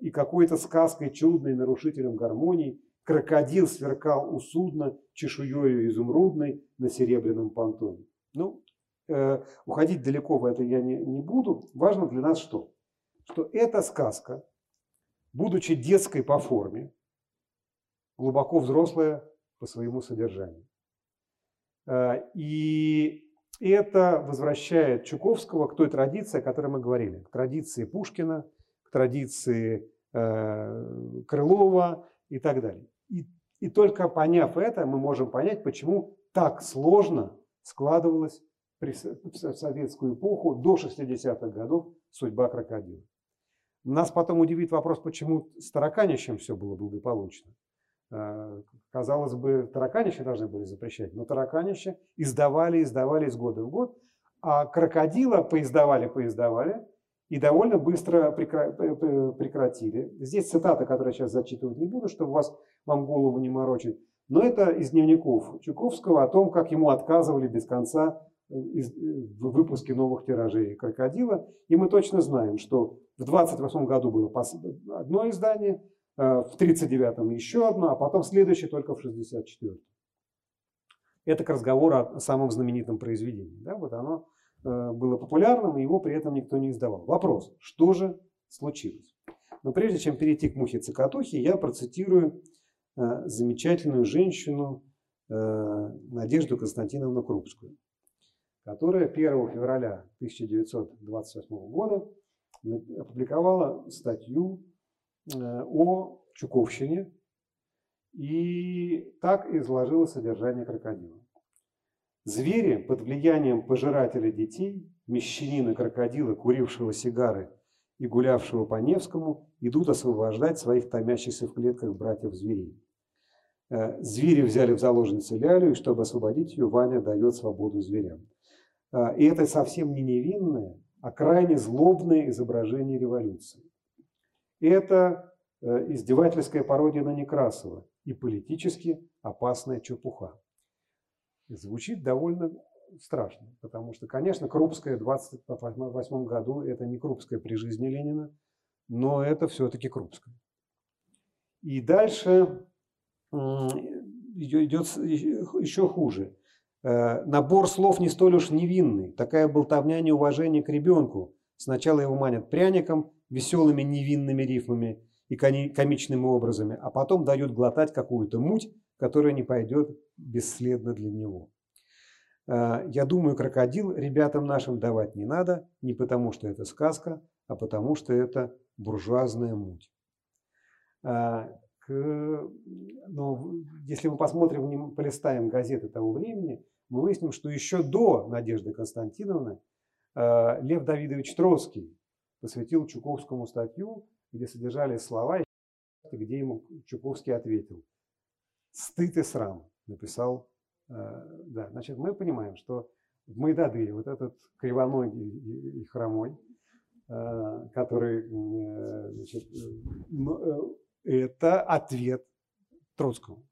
И какой-то сказкой чудной нарушителем гармонии крокодил сверкал у судна чешуею изумрудной на серебряном понтоне. Ну, э, уходить далеко в это я не, не буду. Важно для нас что? Что эта сказка, будучи детской по форме, глубоко взрослая по своему содержанию. Э, и это возвращает Чуковского к той традиции, о которой мы говорили, к традиции Пушкина, к традиции э, Крылова и так далее. И, и только поняв это, мы можем понять, почему так сложно складывалась в советскую эпоху до 60-х годов судьба крокодила. Нас потом удивит вопрос, почему с тараканищем все было благополучно. Э, казалось бы, тараканище должны были запрещать, но тараканище издавали, издавали из года в год, а крокодила поиздавали, поиздавали и довольно быстро прекратили. Здесь цитата, которую я сейчас зачитывать не буду, чтобы вас, вам голову не морочить, но это из дневников Чуковского о том, как ему отказывали без конца э, в выпуске новых тиражей крокодила. И мы точно знаем, что в 28 году было одно издание, э, в 39-м еще одно, а потом следующее только в 64-м. Это к разговору о самом знаменитом произведении. Да, вот оно э, было популярным, и его при этом никто не издавал. Вопрос, что же случилось? Но прежде чем перейти к мухе цикатухи, я процитирую э, замечательную женщину Надежду Константиновну Крупскую, которая 1 февраля 1928 года опубликовала статью э, о Чуковщине и так изложила содержание крокодила. Звери под влиянием пожирателя детей, мещанина крокодила, курившего сигары и гулявшего по Невскому, идут освобождать своих томящихся в клетках братьев-зверей. Э, звери взяли в заложницы Лялю, и чтобы освободить ее, Ваня дает свободу зверям. Э, и это совсем не невинное, а крайне злобное изображение революции. Это э, издевательская пародия на Некрасова и политически опасная чепуха. Звучит довольно страшно, потому что, конечно, Крупская в 1928 году это не Крупская при жизни Ленина, но это все-таки Крупская. И дальше идет еще хуже. Э, набор слов не столь уж невинный. Такая болтовня неуважения к ребенку. Сначала его манят пряником, веселыми невинными рифмами, и комичными образами, а потом дает глотать какую-то муть, которая не пойдет бесследно для него. Э, я думаю, крокодил ребятам нашим давать не надо, не потому что это сказка, а потому что это буржуазная муть. Э, но если мы посмотрим, полистаем газеты того времени, мы выясним, что еще до Надежды Константиновны э, Лев Давидович Троцкий посвятил Чуковскому статью, где содержались слова, где ему Чуковский ответил. «Стыд и срам», написал Э, да, значит, мы понимаем, что в Майдадыре вот этот кривоногий и хромой, который, значит, это ответ Троцкому.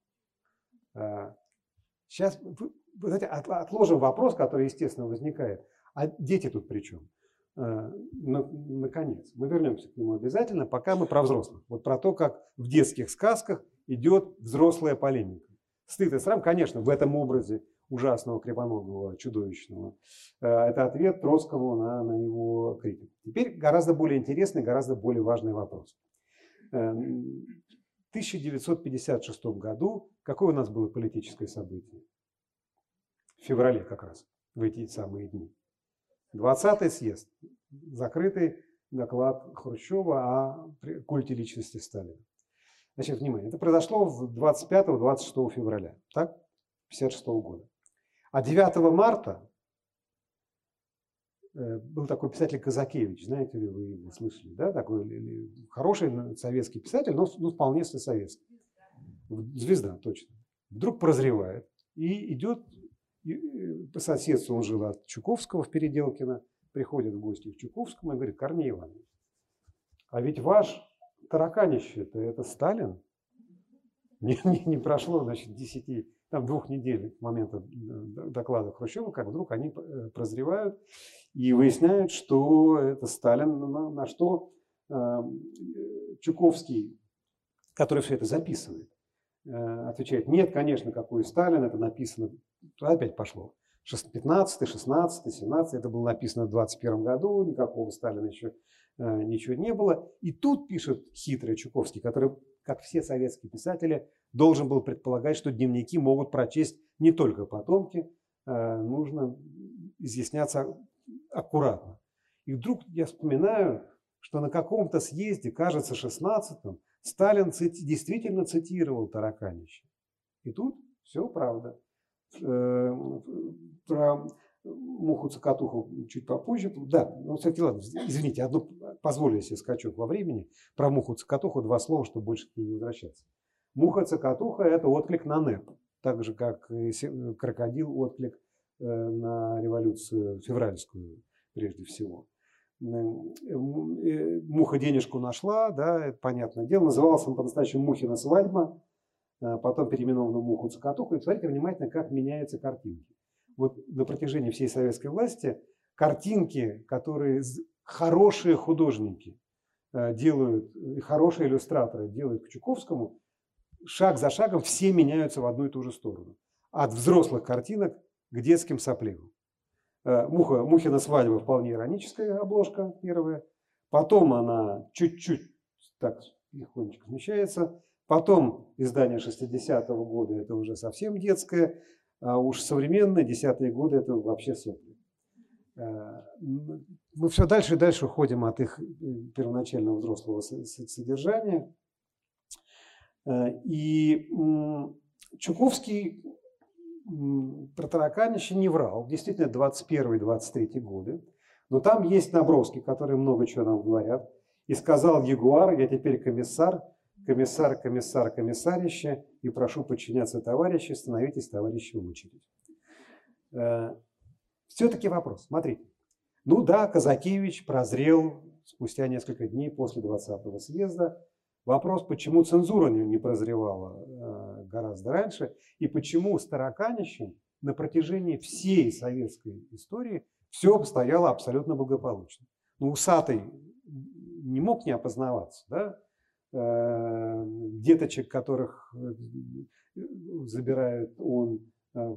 Сейчас, вы знаете, отложим вопрос, который, естественно, возникает. А дети тут при чем? Наконец, мы вернемся к нему обязательно, пока мы про взрослых. Вот про то, как в детских сказках идет взрослая полемика. Стыд и срам, конечно, в этом образе ужасного кривоногого, чудовищного. Э, это ответ Троцкому на, на его критику. Теперь гораздо более интересный, гораздо более важный вопрос. Э, в 1956 году какое у нас было политическое событие? В феврале как раз, в эти самые дни. 20-й съезд, закрытый доклад Хрущева о культе личности Сталина. Значит, внимание, это произошло 25-26 февраля, так, 56 года. А 9 марта был такой писатель Казакевич, знаете ли, вы его слышали, да, такой хороший советский писатель, но ну, вполне советский. Звезда, точно. Вдруг прозревает и идет по соседству, он жил от Чуковского в Переделкино, приходит в гости к Чуковскому и говорит, Корней Иванович, а ведь ваш тараканище-то это Сталин. Не, не, не прошло, значит, десяти, там двух недель момента доклада Хрущева, как вдруг они э, прозревают и выясняют, что это Сталин, на, на что э, Чуковский, который все это записывает, э, отвечает, нет, конечно, какой Сталин, это написано, опять пошло. 15, 16, 17, это было написано в 21 году, никакого Сталина еще Э, ничего не было. И тут пишет хитрый Чуковский, который, как все советские писатели, должен был предполагать, что дневники могут прочесть не только потомки, э, нужно изъясняться аккуратно. И вдруг я вспоминаю, что на каком-то съезде, кажется, 16-м, Сталин цити, действительно цитировал Тараканище. И тут все правда. Э, про муху-цокотуху чуть попозже. Да, ну, кстати, ладно, извините, одну, позволю себе скачок во времени. Про муху-цокотуху два слова, чтобы больше к ней не возвращаться. Муха-цокотуха – это отклик на НЭП, так же, как крокодил – отклик э, на революцию февральскую, прежде всего. Э, муха денежку нашла, да, это понятное дело. Назывался он по-настоящему Мухина свадьба, э, потом переименован в Муху-цокотуху. И смотрите внимательно, как меняются картинки вот на протяжении всей советской власти картинки, которые хорошие художники э, делают, хорошие иллюстраторы делают к Чуковскому, шаг за шагом все меняются в одну и ту же сторону. От взрослых картинок к детским сопливым. Э, Муха, Мухина свадьба вполне ироническая обложка первая. Потом она чуть-чуть так легонечко смещается. Потом издание 60-го года, это уже совсем детское. А уж современные десятые годы это вообще сопли. Э, мы все дальше и дальше уходим от их э, первоначального взрослого содержания. Э, и Чуковский про тараканище не врал. Действительно, 21-23 годы. Но там есть наброски, которые много чего нам говорят. И сказал Ягуар, я теперь комиссар, комиссар, комиссар, комиссарище, и прошу подчиняться товарищи, становитесь товарищи в очередь. Э, Все-таки вопрос, смотрите. Ну да, Казакевич прозрел спустя несколько дней после 20-го съезда. Вопрос, почему цензура не прозревала э, гораздо раньше, и почему с на протяжении всей советской истории все обстояло абсолютно благополучно. Ну, усатый не мог не опознаваться, да? Э, деточек, которых э, забирает он. Э,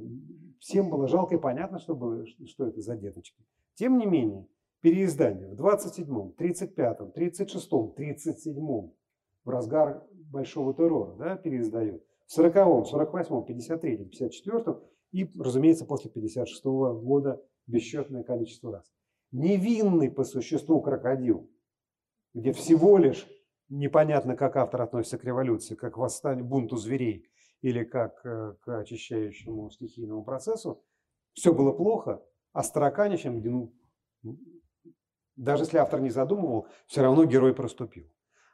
всем было жалко и понятно, что, было, что это за деточки. Тем не менее, переиздание в 27-м, 35-м, 36-м, 37-м в разгар большого террора, да, переиздает. В 40-м, 48-м, 53-м, 54-м и, разумеется, после 56 -го года бесчетное количество раз. Невинный по существу крокодил, где всего лишь непонятно, как автор относится к революции, как к восстанию, бунту зверей или как э, к очищающему стихийному процессу, все было плохо, а с где, ну, даже если автор не задумывал, все равно герой проступил.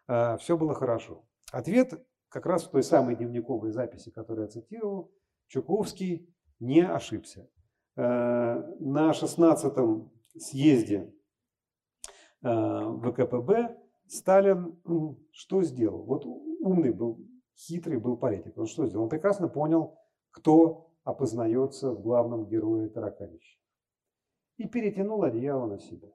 Э, все было хорошо. Ответ как раз в той самой дневниковой записи, которую я цитировал, Чуковский не ошибся. Э, на 16-м съезде ВКПБ Сталин что сделал? Вот умный был, хитрый был политик. Он что сделал? Он прекрасно понял, кто опознается в главном герое Тараканища. И перетянул одеяло на себя.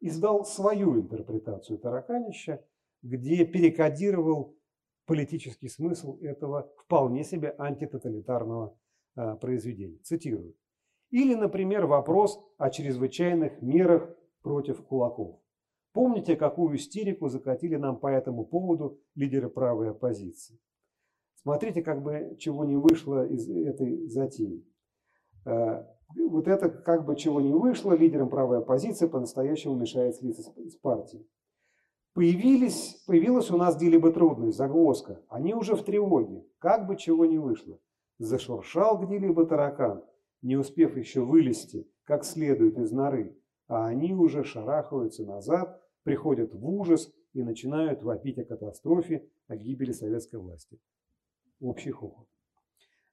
Издал свою интерпретацию Тараканища, где перекодировал политический смысл этого вполне себе антитоталитарного э, произведения. Цитирую. Или, например, вопрос о чрезвычайных мерах против кулаков. Помните, какую истерику закатили нам по этому поводу лидеры правой оппозиции? Смотрите, как бы чего не вышло из этой затеи. Э, вот это как бы чего не вышло, лидерам правой оппозиции по-настоящему мешает слиться с партией. Появились, появилась у нас где-либо трудность, загвоздка. Они уже в тревоге. Как бы чего не вышло. Зашуршал где-либо таракан, не успев еще вылезти как следует из норы, а они уже шарахаются назад, приходят в ужас и начинают вопить о катастрофе, о гибели советской власти. Общий хохот.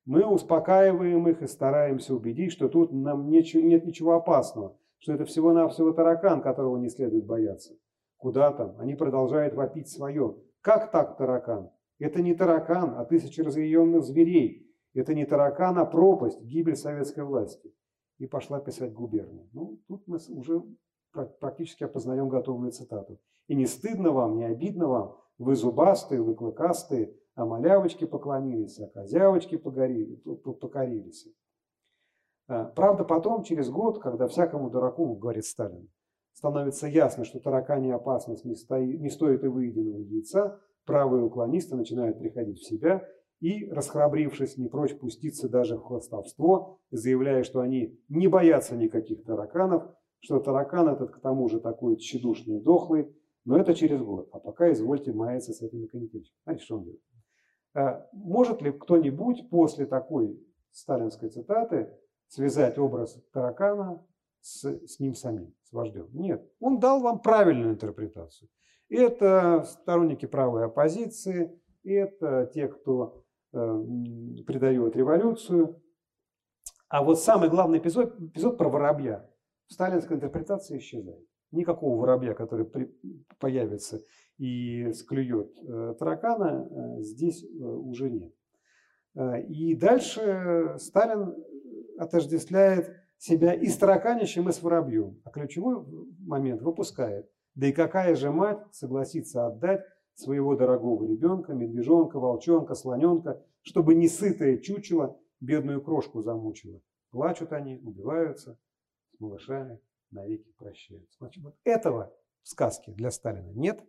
Мы успокаиваем их и стараемся убедить, что тут нам нет ничего опасного, что это всего-навсего таракан, которого не следует бояться. Куда там? Они продолжают вопить свое. Как так таракан? Это не таракан, а тысячи разъяренных зверей. Это не таракан, а пропасть, гибель советской власти. И пошла писать губерния. Ну, тут мы уже практически опознаем готовую цитату. «И не стыдно вам, не обидно вам, вы зубастые, вы клыкастые, а малявочки поклонились, а козявочки покорились». А, правда, потом, через год, когда всякому дураку, говорит Сталин, становится ясно, что тараканья опасность не, стоит, не стоит и выеденного яйца, правые уклонисты начинают приходить в себя и, расхрабрившись, не прочь пуститься даже в хвостовство, заявляя, что они не боятся никаких тараканов, что таракан этот к тому же такой тщедушный и дохлый, но это через год. А пока извольте маяться с этими канительками. Знаете, что он делает? А, может ли кто-нибудь после такой сталинской цитаты связать образ таракана с, с ним самим, с вождем? Нет. Он дал вам правильную интерпретацию. Это сторонники правой оппозиции, это те, кто э, предает революцию. А вот самый главный эпизод, эпизод про воробья сталинская интерпретация исчезает. Никакого воробья, который при, появится и склюет э, таракана, э, здесь э, уже нет. Э, и дальше Сталин отождествляет себя и с тараканищем, и с воробьем. А ключевой момент выпускает. Да и какая же мать согласится отдать своего дорогого ребенка, медвежонка, волчонка, слоненка, чтобы не сытое чучело бедную крошку замучило. Плачут они, убиваются, малышами навеки прощаются. Значит, вот этого в сказке для Сталина нет,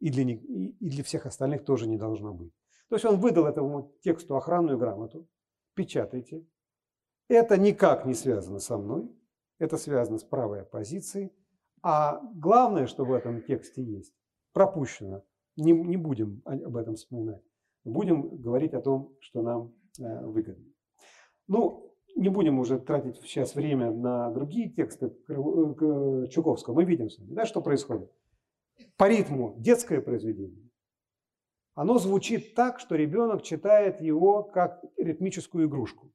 и для, и для всех остальных тоже не должно быть. То есть он выдал этому тексту охранную грамоту, печатайте. Это никак не связано со мной, это связано с правой оппозицией. А главное, что в этом тексте есть, пропущено. Не, не будем об этом вспоминать. Будем говорить о том, что нам э, выгодно. Ну, не будем уже тратить сейчас время на другие тексты Чуковского. Мы видим с вами, да, что происходит. По ритму детское произведение. Оно звучит так, что ребенок читает его как ритмическую игрушку.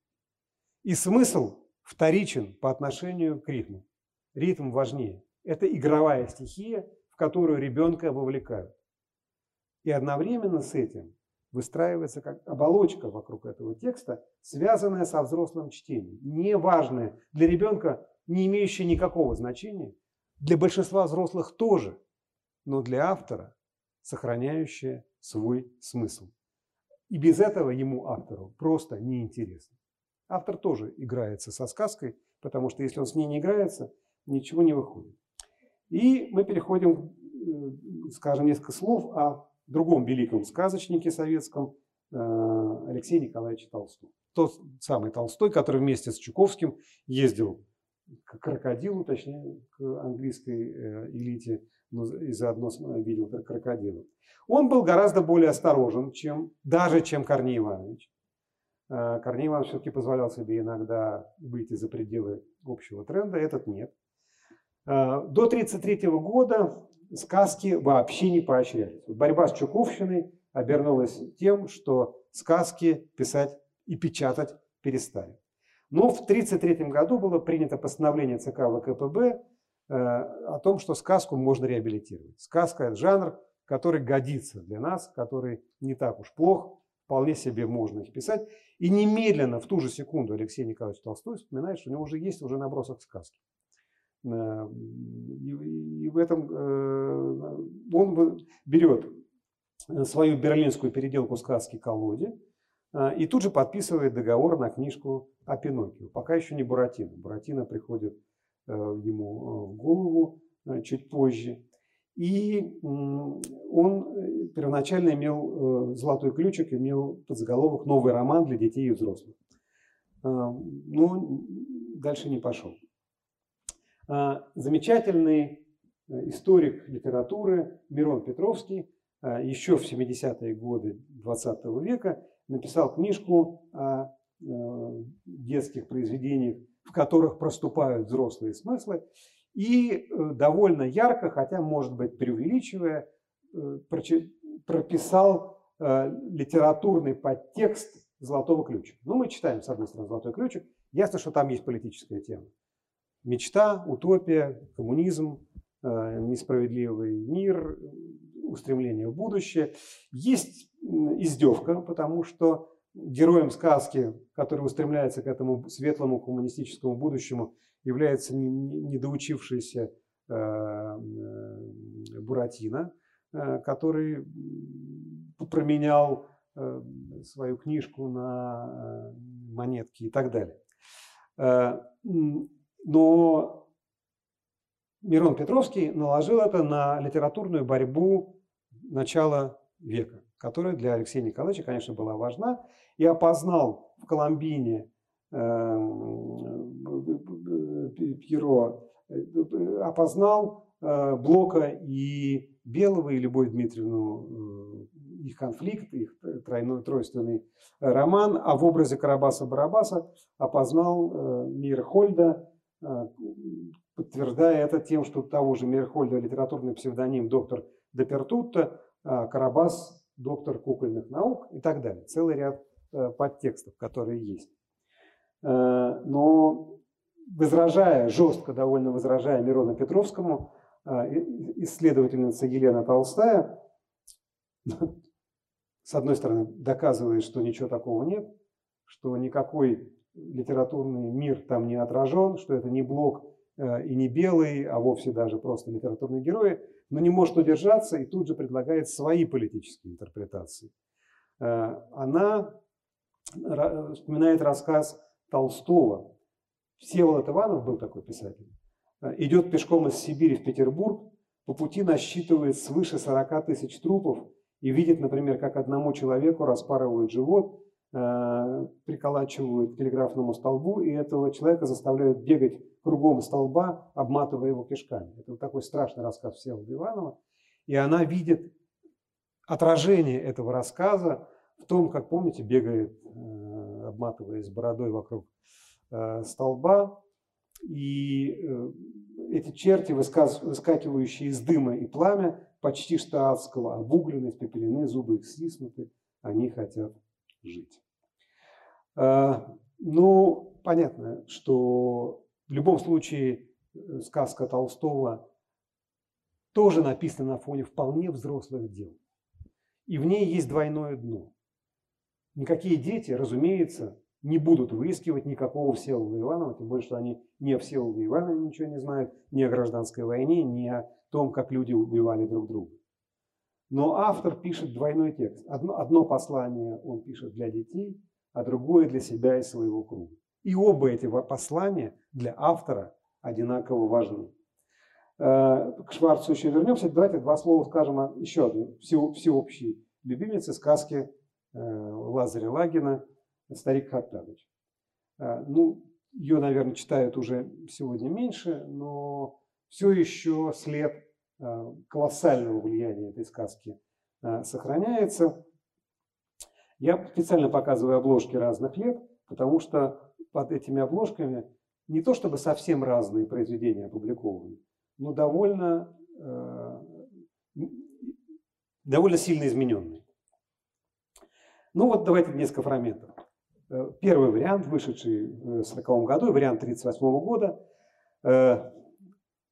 И смысл вторичен по отношению к ритму. Ритм важнее. Это игровая стихия, в которую ребенка вовлекают. И одновременно с этим выстраивается как оболочка вокруг этого текста, связанная со взрослым чтением. Неважная для ребенка, не имеющая никакого значения, для большинства взрослых тоже, но для автора сохраняющая свой смысл. И без этого ему, автору, просто неинтересно. Автор тоже играется со сказкой, потому что если он с ней не играется, ничего не выходит. И мы переходим, э, скажем, несколько слов о другом великом сказочнике советском Алексее Николаевиче Толстом. Тот самый Толстой, который вместе с Чуковским ездил к крокодилу, точнее, к английской элите, но и заодно видел крокодила. Он был гораздо более осторожен, чем, даже чем Корней Иванович. Э, Корней Иванович все-таки позволял себе иногда выйти за пределы общего тренда, этот нет. Э, до 1933 года сказки вообще не поощрялись. Борьба с Чуковщиной обернулась тем, что сказки писать и печатать перестали. Но в 1933 году было принято постановление ЦК ВКПБ э, о том, что сказку можно реабилитировать. Сказка – это жанр, который годится для нас, который не так уж плох, вполне себе можно их писать. И немедленно, в ту же секунду, Алексей Николаевич Толстой вспоминает, что у него уже есть уже набросок сказки. Э, и в этом э, он берет свою берлинскую переделку сказки «Колоде», и тут же подписывает договор на книжку о Пиноккио. Пока еще не Буратино. Буратино приходит э, ему э, в голову э, чуть позже. И он первоначально имел золотой ключик, имел подзаголовок «Новый роман для детей и взрослых». Но дальше не пошел. А, замечательный историк литературы Мирон Петровский еще в 70-е годы 20 века написал книжку о э, детских произведениях, в которых проступают взрослые смыслы, и э, довольно ярко, хотя, может быть, преувеличивая, э, прописал литературный подтекст «Золотого ключика». Ну, мы читаем, с одной стороны, «Золотой ключик». Ясно, что там есть политическая тема. Мечта, утопия, коммунизм, несправедливый мир, устремление в будущее. Есть издевка, потому что героем сказки, который устремляется к этому светлому коммунистическому будущему, является недоучившийся э, э, Буратино, э, который променял свою книжку на монетки и так далее. Но Мирон Петровский наложил это на литературную борьбу начала века, которая для Алексея Николаевича, конечно, была важна, и опознал в Коломбине э, Пьеро, э, опознал э, Блока и Белого, и Любовь Дмитриевну, их конфликт, их тройной, тройственный роман, а в образе Карабаса-Барабаса опознал Мир Хольда, подтверждая это тем, что того же Мирхольда литературный псевдоним доктор Депертутто, а, Карабас доктор кукольных наук и так далее. Целый ряд э, подтекстов, которые есть. Э, но возражая, жестко довольно возражая Мирону Петровскому, исследовательница Елена Толстая, с одной стороны, доказывает, что ничего такого нет, что никакой литературный мир там не отражен, что это не блок э, и не белый, а вовсе даже просто литературные герои – но не может удержаться и тут же предлагает свои политические интерпретации. Э, она вспоминает рассказ Толстого. Всеволод Иванов был такой писатель. Э, идет пешком из Сибири в Петербург, по пути насчитывает свыше 40 тысяч трупов и видит, например, как одному человеку распарывают живот, приколачивают к телеграфному столбу, и этого человека заставляют бегать кругом столба, обматывая его кишками. Это вот такой страшный рассказ Всеволода Иванова. И она видит отражение этого рассказа в том, как, помните, бегает, э, обматываясь бородой вокруг э, столба, и эти черти, выскакивающие из дыма и пламя, почти что адского, обуглены, испепелены, зубы их стиснуты, они хотят жить. А, ну, понятно, что в любом случае э, сказка Толстого тоже написана на фоне вполне взрослых дел. И в ней есть двойное дно. Никакие дети, разумеется, не будут выискивать никакого Всеволода Иванова, тем более, что они ни о Всеволоде Иванове ничего не знают, ни о гражданской войне, ни о том, как люди убивали друг друга. Но автор пишет двойной текст. Одно, одно послание он пишет для детей, а другое для себя и своего круга. И оба эти послания для автора одинаково важны. К Шварцу еще вернемся. Давайте два слова скажем о еще одной всеобщей любимице сказки Лазаря Лагина «Старик Хаттабыч». Ну, ее, наверное, читают уже сегодня меньше, но все еще след колоссального влияния этой сказки сохраняется. Я специально показываю обложки разных лет, потому что под этими обложками не то чтобы совсем разные произведения опубликованы, но довольно, э, довольно сильно измененные. Ну вот давайте несколько фрагментов. Э, первый вариант, вышедший в 1940 году, вариант 1938 года, э,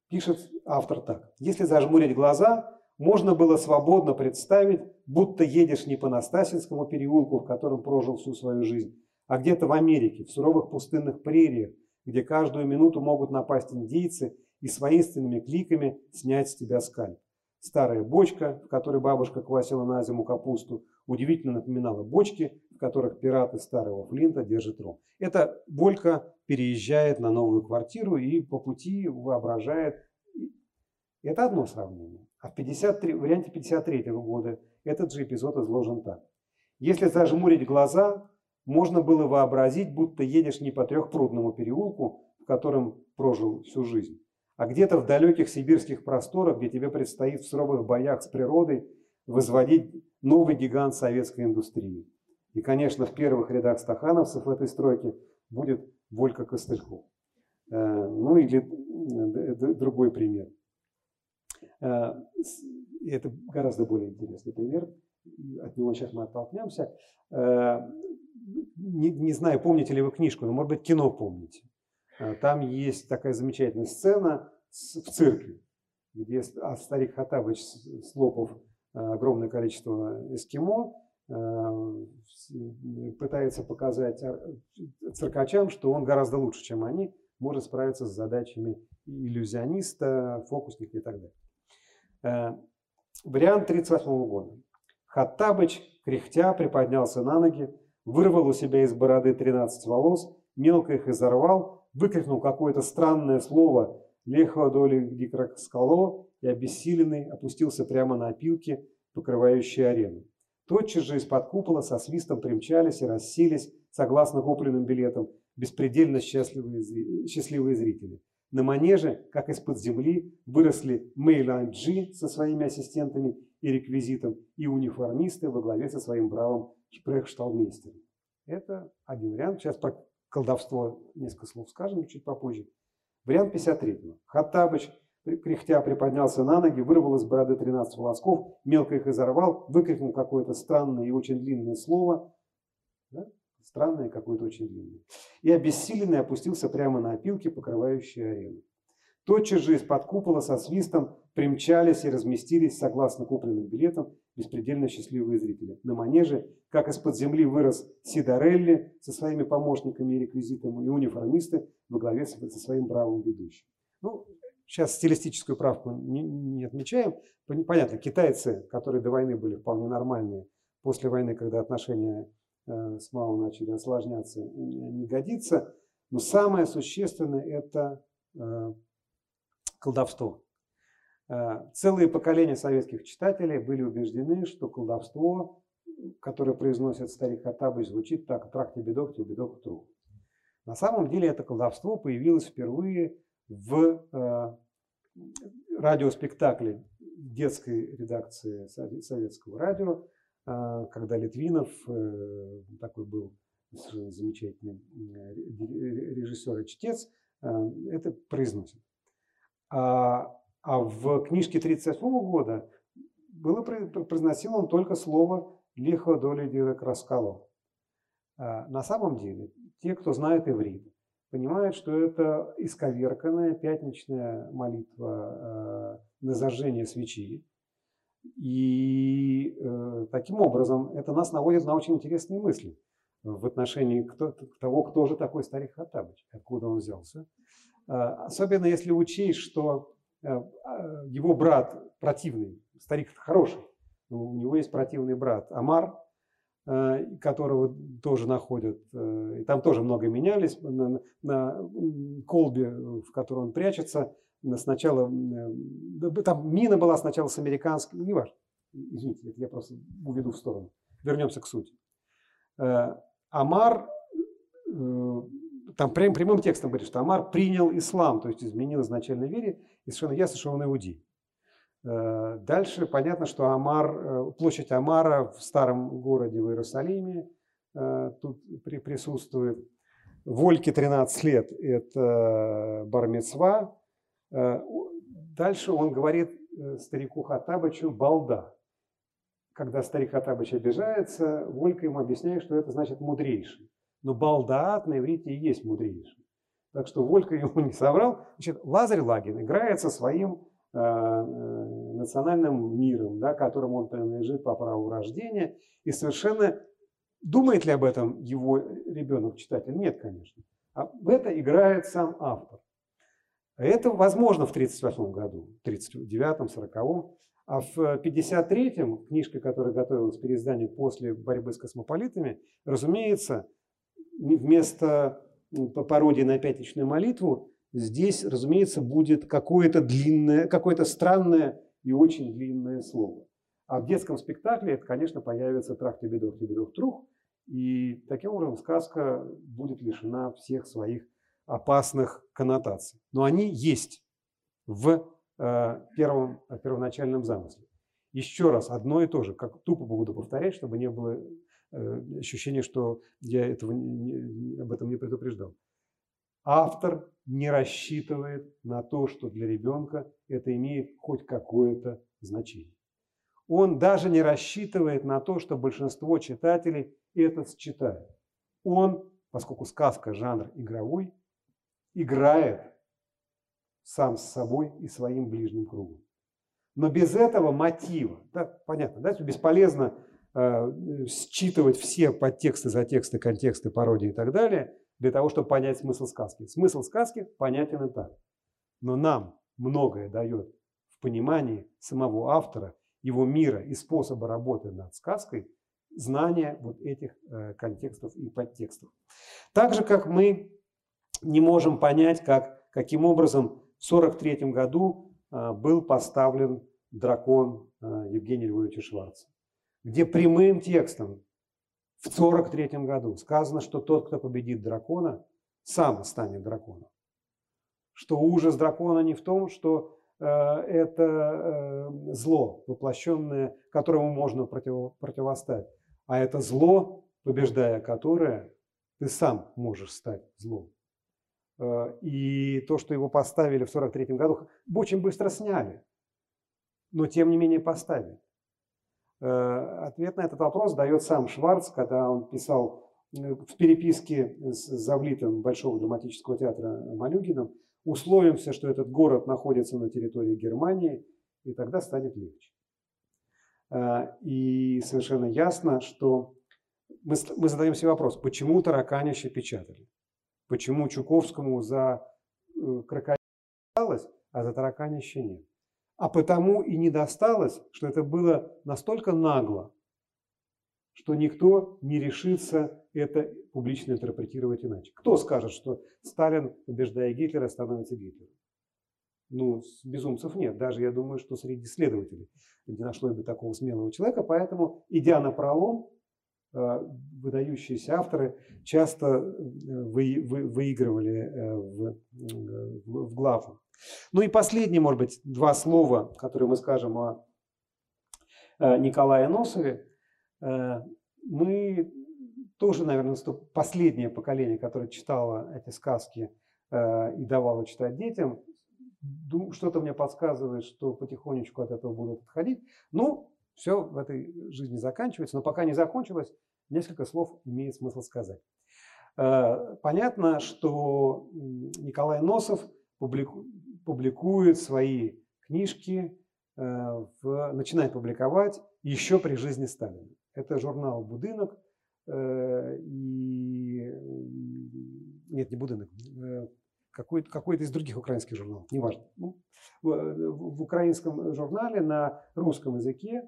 пишет автор так. Если зажмурить глаза, можно было свободно представить, будто едешь не по Настасинскому переулку, в котором прожил всю свою жизнь, а где-то в Америке, в суровых пустынных прериях, где каждую минуту могут напасть индейцы и с воинственными кликами снять с тебя скальп. Старая бочка, в которой бабушка квасила на зиму капусту, удивительно напоминала бочки, в которых пираты старого Флинта держат ром. Эта Болька переезжает на новую квартиру и по пути воображает. Это одно сравнение. А в 53, в варианте 53 года этот же эпизод изложен так. Если зажмурить глаза, можно было вообразить, будто едешь не по трехпрудному переулку, в котором прожил всю жизнь, а где-то в далеких сибирских просторах, где тебе предстоит в суровых боях с природой возводить новый гигант советской индустрии. И, конечно, в первых рядах стахановцев этой стройке будет Волька Костыльков. Э, ну или э, другой пример. Э, это гораздо более интересный пример. От него сейчас мы оттолкнемся. Не, не знаю, помните ли вы книжку, но, может быть, кино помните. Там есть такая замечательная сцена в цирке, где старик Хатабыч, слопав огромное количество эскимо, пытается показать циркачам, что он гораздо лучше, чем они, может справиться с задачами иллюзиониста, фокусника и так далее. Э, вариант 1938 года. Хаттабыч, кряхтя, приподнялся на ноги, вырвал у себя из бороды 13 волос, мелко их изорвал, выкрикнул какое-то странное слово «Лехо доли дикракскало» и обессиленный опустился прямо на опилки, покрывающие арену. Тотчас же из-под купола со свистом примчались и расселись, согласно купленным билетам, беспредельно счастливые, счастливые зрители. На манеже, как из-под земли, выросли Мейлайн Джи со своими ассистентами и реквизитом и униформисты во главе со своим бравым шпрехшталмейстером. Это один вариант. Сейчас про колдовство несколько слов скажем чуть попозже. Вариант 53. Хаттабыч, кряхтя, приподнялся на ноги, вырвал из бороды 13 волосков, мелко их изорвал, выкрикнул какое-то странное и очень длинное слово. Да? странное, какое-то очень длинное. И обессиленный опустился прямо на опилки, покрывающие арену. Тотчас же из-под купола со свистом примчались и разместились, согласно купленным билетам, беспредельно счастливые зрители. На манеже, как из-под земли вырос Сидорелли со своими помощниками и реквизитом, и униформисты во главе со своим бравым ведущим. Ну, сейчас стилистическую правку не, не отмечаем. Понятно, китайцы, которые до войны были вполне нормальные, после войны, когда отношения Э, с Мао начали осложняться, не годится. Но самое существенное – это э, колдовство. Э, целые поколения советских читателей были убеждены, что колдовство, которое произносит старик Хаттабыч, звучит так «трах тебе док, тебе док тру». На самом деле это колдовство появилось впервые в радиоспектакле детской редакции советского радио а, когда Литвинов, э, такой был совершенно замечательный режиссер и чтец, это произносит. А, а в книжке 1938 года было произносил он только слово «лихо доли дирек раскало». На самом деле, те, кто знает иврит, понимают, что это исковерканная пятничная молитва на зажжение свечи, и э, таким образом это нас наводит на очень интересные мысли в отношении кто, того, кто же такой старик Хаттабыч, откуда он взялся. Э, особенно если учесть, что э, а, его брат противный, старик хороший, у него есть противный брат Амар, э, которого тоже находят, э, и там тоже много менялись, на, на колбе, в которой он прячется, сначала, там мина была сначала с американским, не важно, извините, я просто уведу в сторону. Вернемся к сути. Амар, там прям, прямым текстом говорит, что Амар принял ислам, то есть изменил изначальной вере, и совершенно ясно, что он иудей. Дальше понятно, что Амар, площадь Амара в старом городе в Иерусалиме тут присутствует. Вольке 13 лет – это бармецва. Э, дальше он говорит э, старику Хатабычу «балда». Когда старик Хатабыч обижается, Волька ему объясняет, что это значит «мудрейший». Но балдаат на иврите и есть мудрейший. Так что Волька ему не соврал. Значит, Лазарь Лагин играет со своим э, национальным миром, да, которому он принадлежит по праву рождения, и совершенно Думает ли об этом его ребенок, читатель? Нет, конечно. А в это играет сам автор. Это возможно в 1938 году, в 1939, 1940. А в 1953-м, книжка, которая готовилась к переизданию после борьбы с космополитами, разумеется, вместо пародии на пятничную молитву, здесь, разумеется, будет какое-то длинное, какое-то странное и очень длинное слово. А в детском спектакле это, конечно, появится трах тебедов, тебедов трух, и таким образом сказка будет лишена всех своих опасных коннотаций. Но они есть в э, первом, первоначальном замысле. Еще раз, одно и то же, как тупо буду повторять, чтобы не было э, ощущения, что я этого не, не, об этом не предупреждал. Автор не рассчитывает на то, что для ребенка это имеет хоть какое-то значение он даже не рассчитывает на то, что большинство читателей это считает. Он, поскольку сказка жанр игровой, играет сам с собой и своим ближним кругом. Но без этого мотива, да, понятно, да, бесполезно э, считывать все подтексты, затексты, контексты, пародии и так далее, для того, чтобы понять смысл сказки. Смысл сказки понятен и так. Но нам многое дает в понимании самого автора его мира и способа работы над сказкой знание вот этих э, контекстов и подтекстов. Так же, как мы не можем понять, как, каким образом в 1943 году э, был поставлен дракон э, Евгения Львовича Шварца, где прямым текстом в 1943 году сказано, что тот, кто победит дракона, сам станет драконом. Что ужас дракона не в том, что Э, это э, зло, воплощенное, которому можно противостать. А это зло, побеждая которое, ты сам можешь стать злом. Э, и то, что его поставили в 1943 году, очень быстро сняли, но тем не менее поставили. Ответ на этот вопрос дает сам Шварц, когда он писал в переписке с завлитым Большого драматического театра Малюгиным, условимся, что этот город находится на территории Германии, и тогда станет легче. А, и совершенно ясно, что мы, мы задаем себе вопрос, почему тараканище печатали? Почему Чуковскому за э, крокодил досталось, а за тараканище нет? А потому и не досталось, что это было настолько нагло, что никто не решится это публично интерпретировать иначе. Кто скажет, что Сталин, побеждая Гитлера, становится Гитлером? Ну, безумцев нет. Даже я думаю, что среди следователей не нашлось бы такого смелого человека. Поэтому, идя на пролом, э, выдающиеся авторы часто э, вы, вы, выигрывали э, в главу. Ну и последнее, может быть, два слова, которые мы скажем о Николае Носове. Э, мы тоже, наверное, последнее поколение, которое читало эти сказки э, и давало читать детям. Что-то мне подсказывает, что потихонечку от этого будут отходить. Ну, все в этой жизни заканчивается, но пока не закончилось, несколько слов имеет смысл сказать. Э, понятно, что Николай Носов публикует свои книжки, начинает публиковать еще при жизни Сталина. Это журнал «Будынок». Э, и... Нет, не «Будынок». Э, какой-то, какой-то из других украинских журналов, неважно. Ну, в, в украинском журнале на русском языке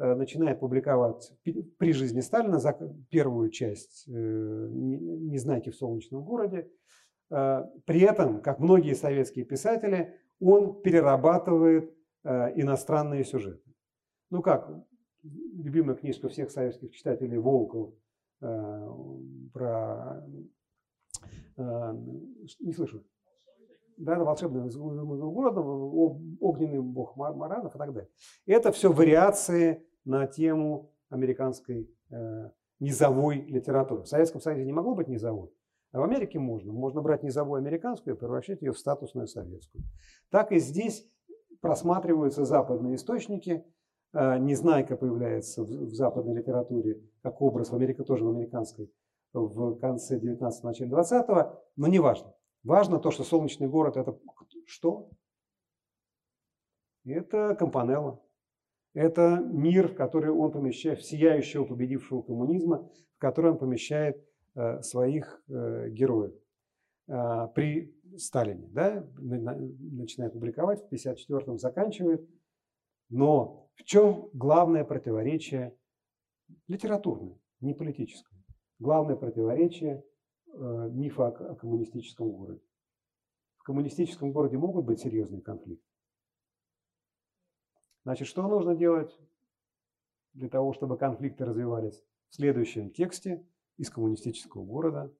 э, начинает публиковать при жизни Сталина за первую часть «Незнайки в солнечном городе». При этом, как многие советские писатели, он перерабатывает э, иностранные сюжеты. Ну как, любимая книжка всех советских читателей Волков э, про... Э, не слышу. Да, волшебный город, огненный бог Маранов и так далее. Это все вариации на тему американской э, низовой литературы. В Советском Союзе не могло быть низовой, а в Америке можно. Можно брать низовую американскую и превращать ее в статусную советскую. Так и здесь просматриваются западные источники. Э, Незнайка появляется в западной литературе как образ, в Америке тоже в американской, в конце 19-го, начале 20-го, но не важно. Важно то, что солнечный город это что? Это Компанелло. Это мир, в который он помещает, сияющего победившего коммунизма, в который он помещает своих э, героев. Э, при Сталине, да, начинает публиковать, в 1954-м заканчивает. Но в чем главное противоречие литературное, не политическое? Главное противоречие э, мифа о коммунистическом городе. В коммунистическом городе могут быть серьезные конфликты. Значит, что нужно делать для того, чтобы конфликты развивались? В следующем тексте из коммунистического города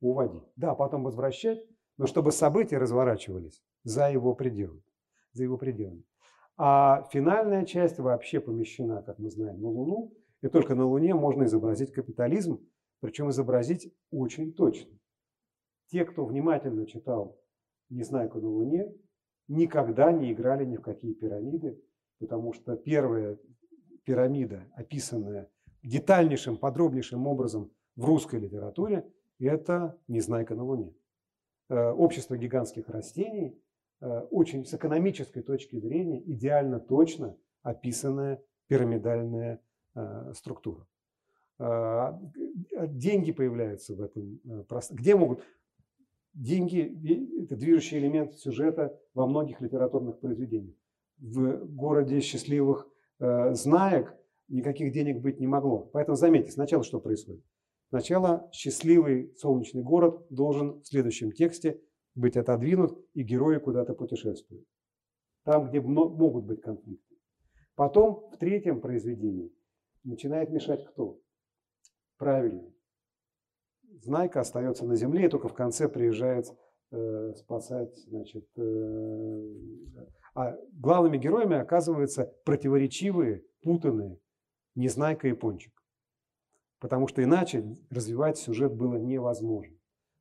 уводить. Да, потом возвращать, но чтобы события разворачивались за его пределы. За его пределами. А финальная часть вообще помещена, как мы знаем, на Луну. И только на Луне можно изобразить капитализм, причем изобразить очень точно. Те, кто внимательно читал «Незнайку на Луне», никогда не играли ни в какие пирамиды, потому что первая пирамида, описанная детальнейшим, подробнейшим образом в русской литературе, это «Незнайка на Луне». Э, общество гигантских растений, э, очень с экономической точки зрения идеально точно описанная пирамидальная э, структура. Деньги появляются в этом пространстве. Где могут... Деньги – это движущий элемент сюжета во многих литературных произведениях в городе счастливых знаек никаких денег быть не могло. Поэтому заметьте, сначала что происходит? Сначала счастливый солнечный город должен в следующем тексте быть отодвинут, и герои куда-то путешествуют. Там, где могут быть конфликты. Потом в третьем произведении начинает мешать кто? Правильно. Знайка остается на земле, и только в конце приезжает э, спасать значит, э, а главными героями оказываются противоречивые, путанные Незнайка и Пончик. Потому что иначе развивать сюжет было невозможно.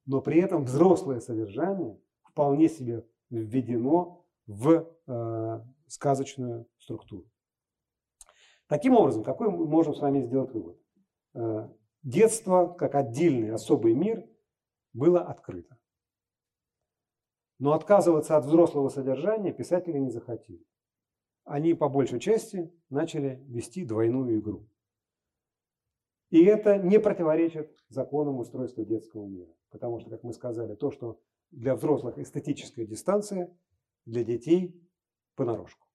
Но при этом взрослое содержание вполне себе введено в э, сказочную структуру. Таким образом, какой мы можем с вами сделать вывод? Э, детство, как отдельный особый мир, было открыто. Но отказываться от взрослого содержания писатели не захотели. Они по большей части начали вести двойную игру. И это не противоречит законам устройства детского мира. Потому что, как мы сказали, то, что для взрослых эстетическая дистанция, для детей понарошку.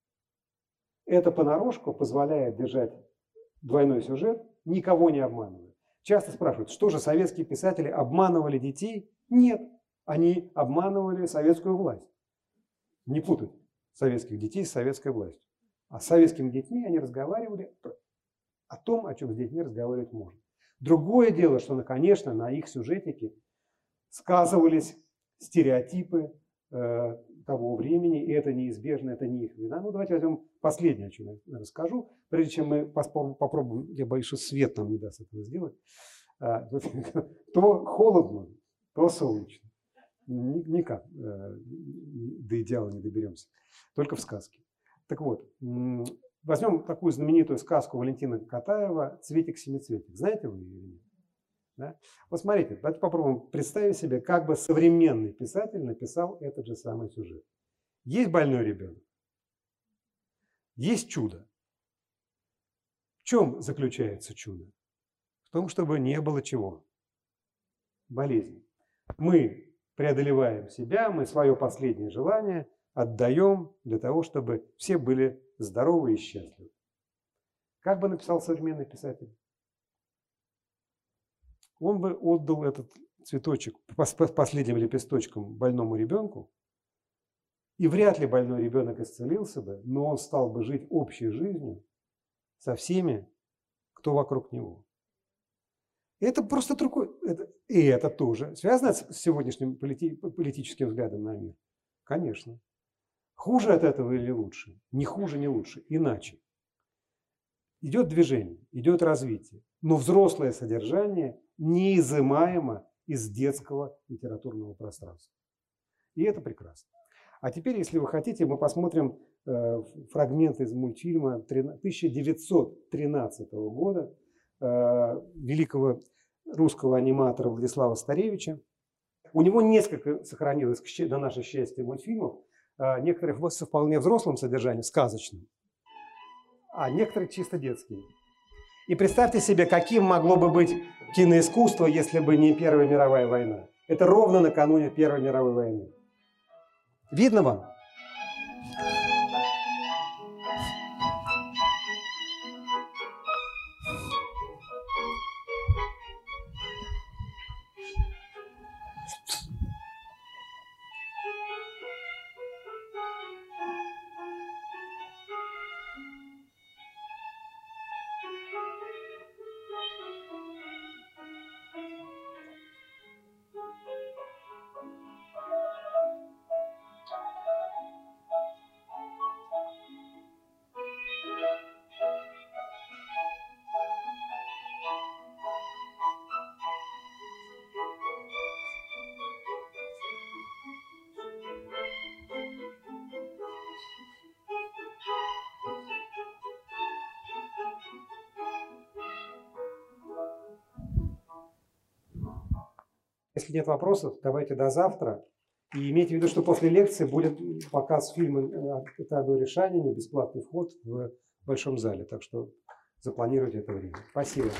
Эта понарошку позволяет держать двойной сюжет, никого не обманывая. Часто спрашивают, что же советские писатели обманывали детей? Нет, они обманывали советскую власть. Не путать советских детей с советской властью. А с советскими детьми они разговаривали о том, о чем с детьми разговаривать можно. Другое дело, что, конечно, на их сюжетике сказывались стереотипы э, того времени, и это неизбежно, это не их вина. Ну, давайте возьмем последнее, о чем я расскажу, прежде чем мы попробуем, я боюсь, что свет нам не даст этого сделать, а, то холодно, то солнечно. Никак э, до идеала не доберемся. Только в сказке. Так вот, возьмем такую знаменитую сказку Валентина Катаева «Цветик-семицветик». Знаете вы ее или нет? Да? Вот смотрите, давайте попробуем представить себе, как бы современный писатель написал этот же самый сюжет. Есть больной ребенок, есть чудо. В чем заключается чудо? В том, чтобы не было чего? Болезни. Мы преодолеваем себя, мы свое последнее желание отдаем для того, чтобы все были здоровы и счастливы. Как бы написал современный писатель? Он бы отдал этот цветочек последним лепесточком больному ребенку, И вряд ли больной ребенок исцелился бы, но он стал бы жить общей жизнью со всеми, кто вокруг него. Это просто другой. Это, и это тоже связано с сегодняшним полити, политическим взглядом на мир. Конечно. Хуже от этого или лучше? Не хуже, не лучше. Иначе. Идет движение, идет развитие. Но взрослое содержание неизымаемо из детского литературного пространства. И это прекрасно. А теперь, если вы хотите, мы посмотрим э, фрагмент из мультфильма 1913 года э, великого русского аниматора Владислава Старевича. У него несколько сохранилось, на наше счастье, мультфильмов. Э, некоторые с вполне взрослым содержанием, сказочным, а некоторые чисто детские. И представьте себе, каким могло бы быть киноискусство, если бы не Первая мировая война. Это ровно накануне Первой мировой войны. Видно вам? Нет вопросов, давайте до завтра. И имейте в виду, что после лекции будет показ фильма Теодоре Шанине, бесплатный вход в большом зале. Так что запланируйте это время. Спасибо.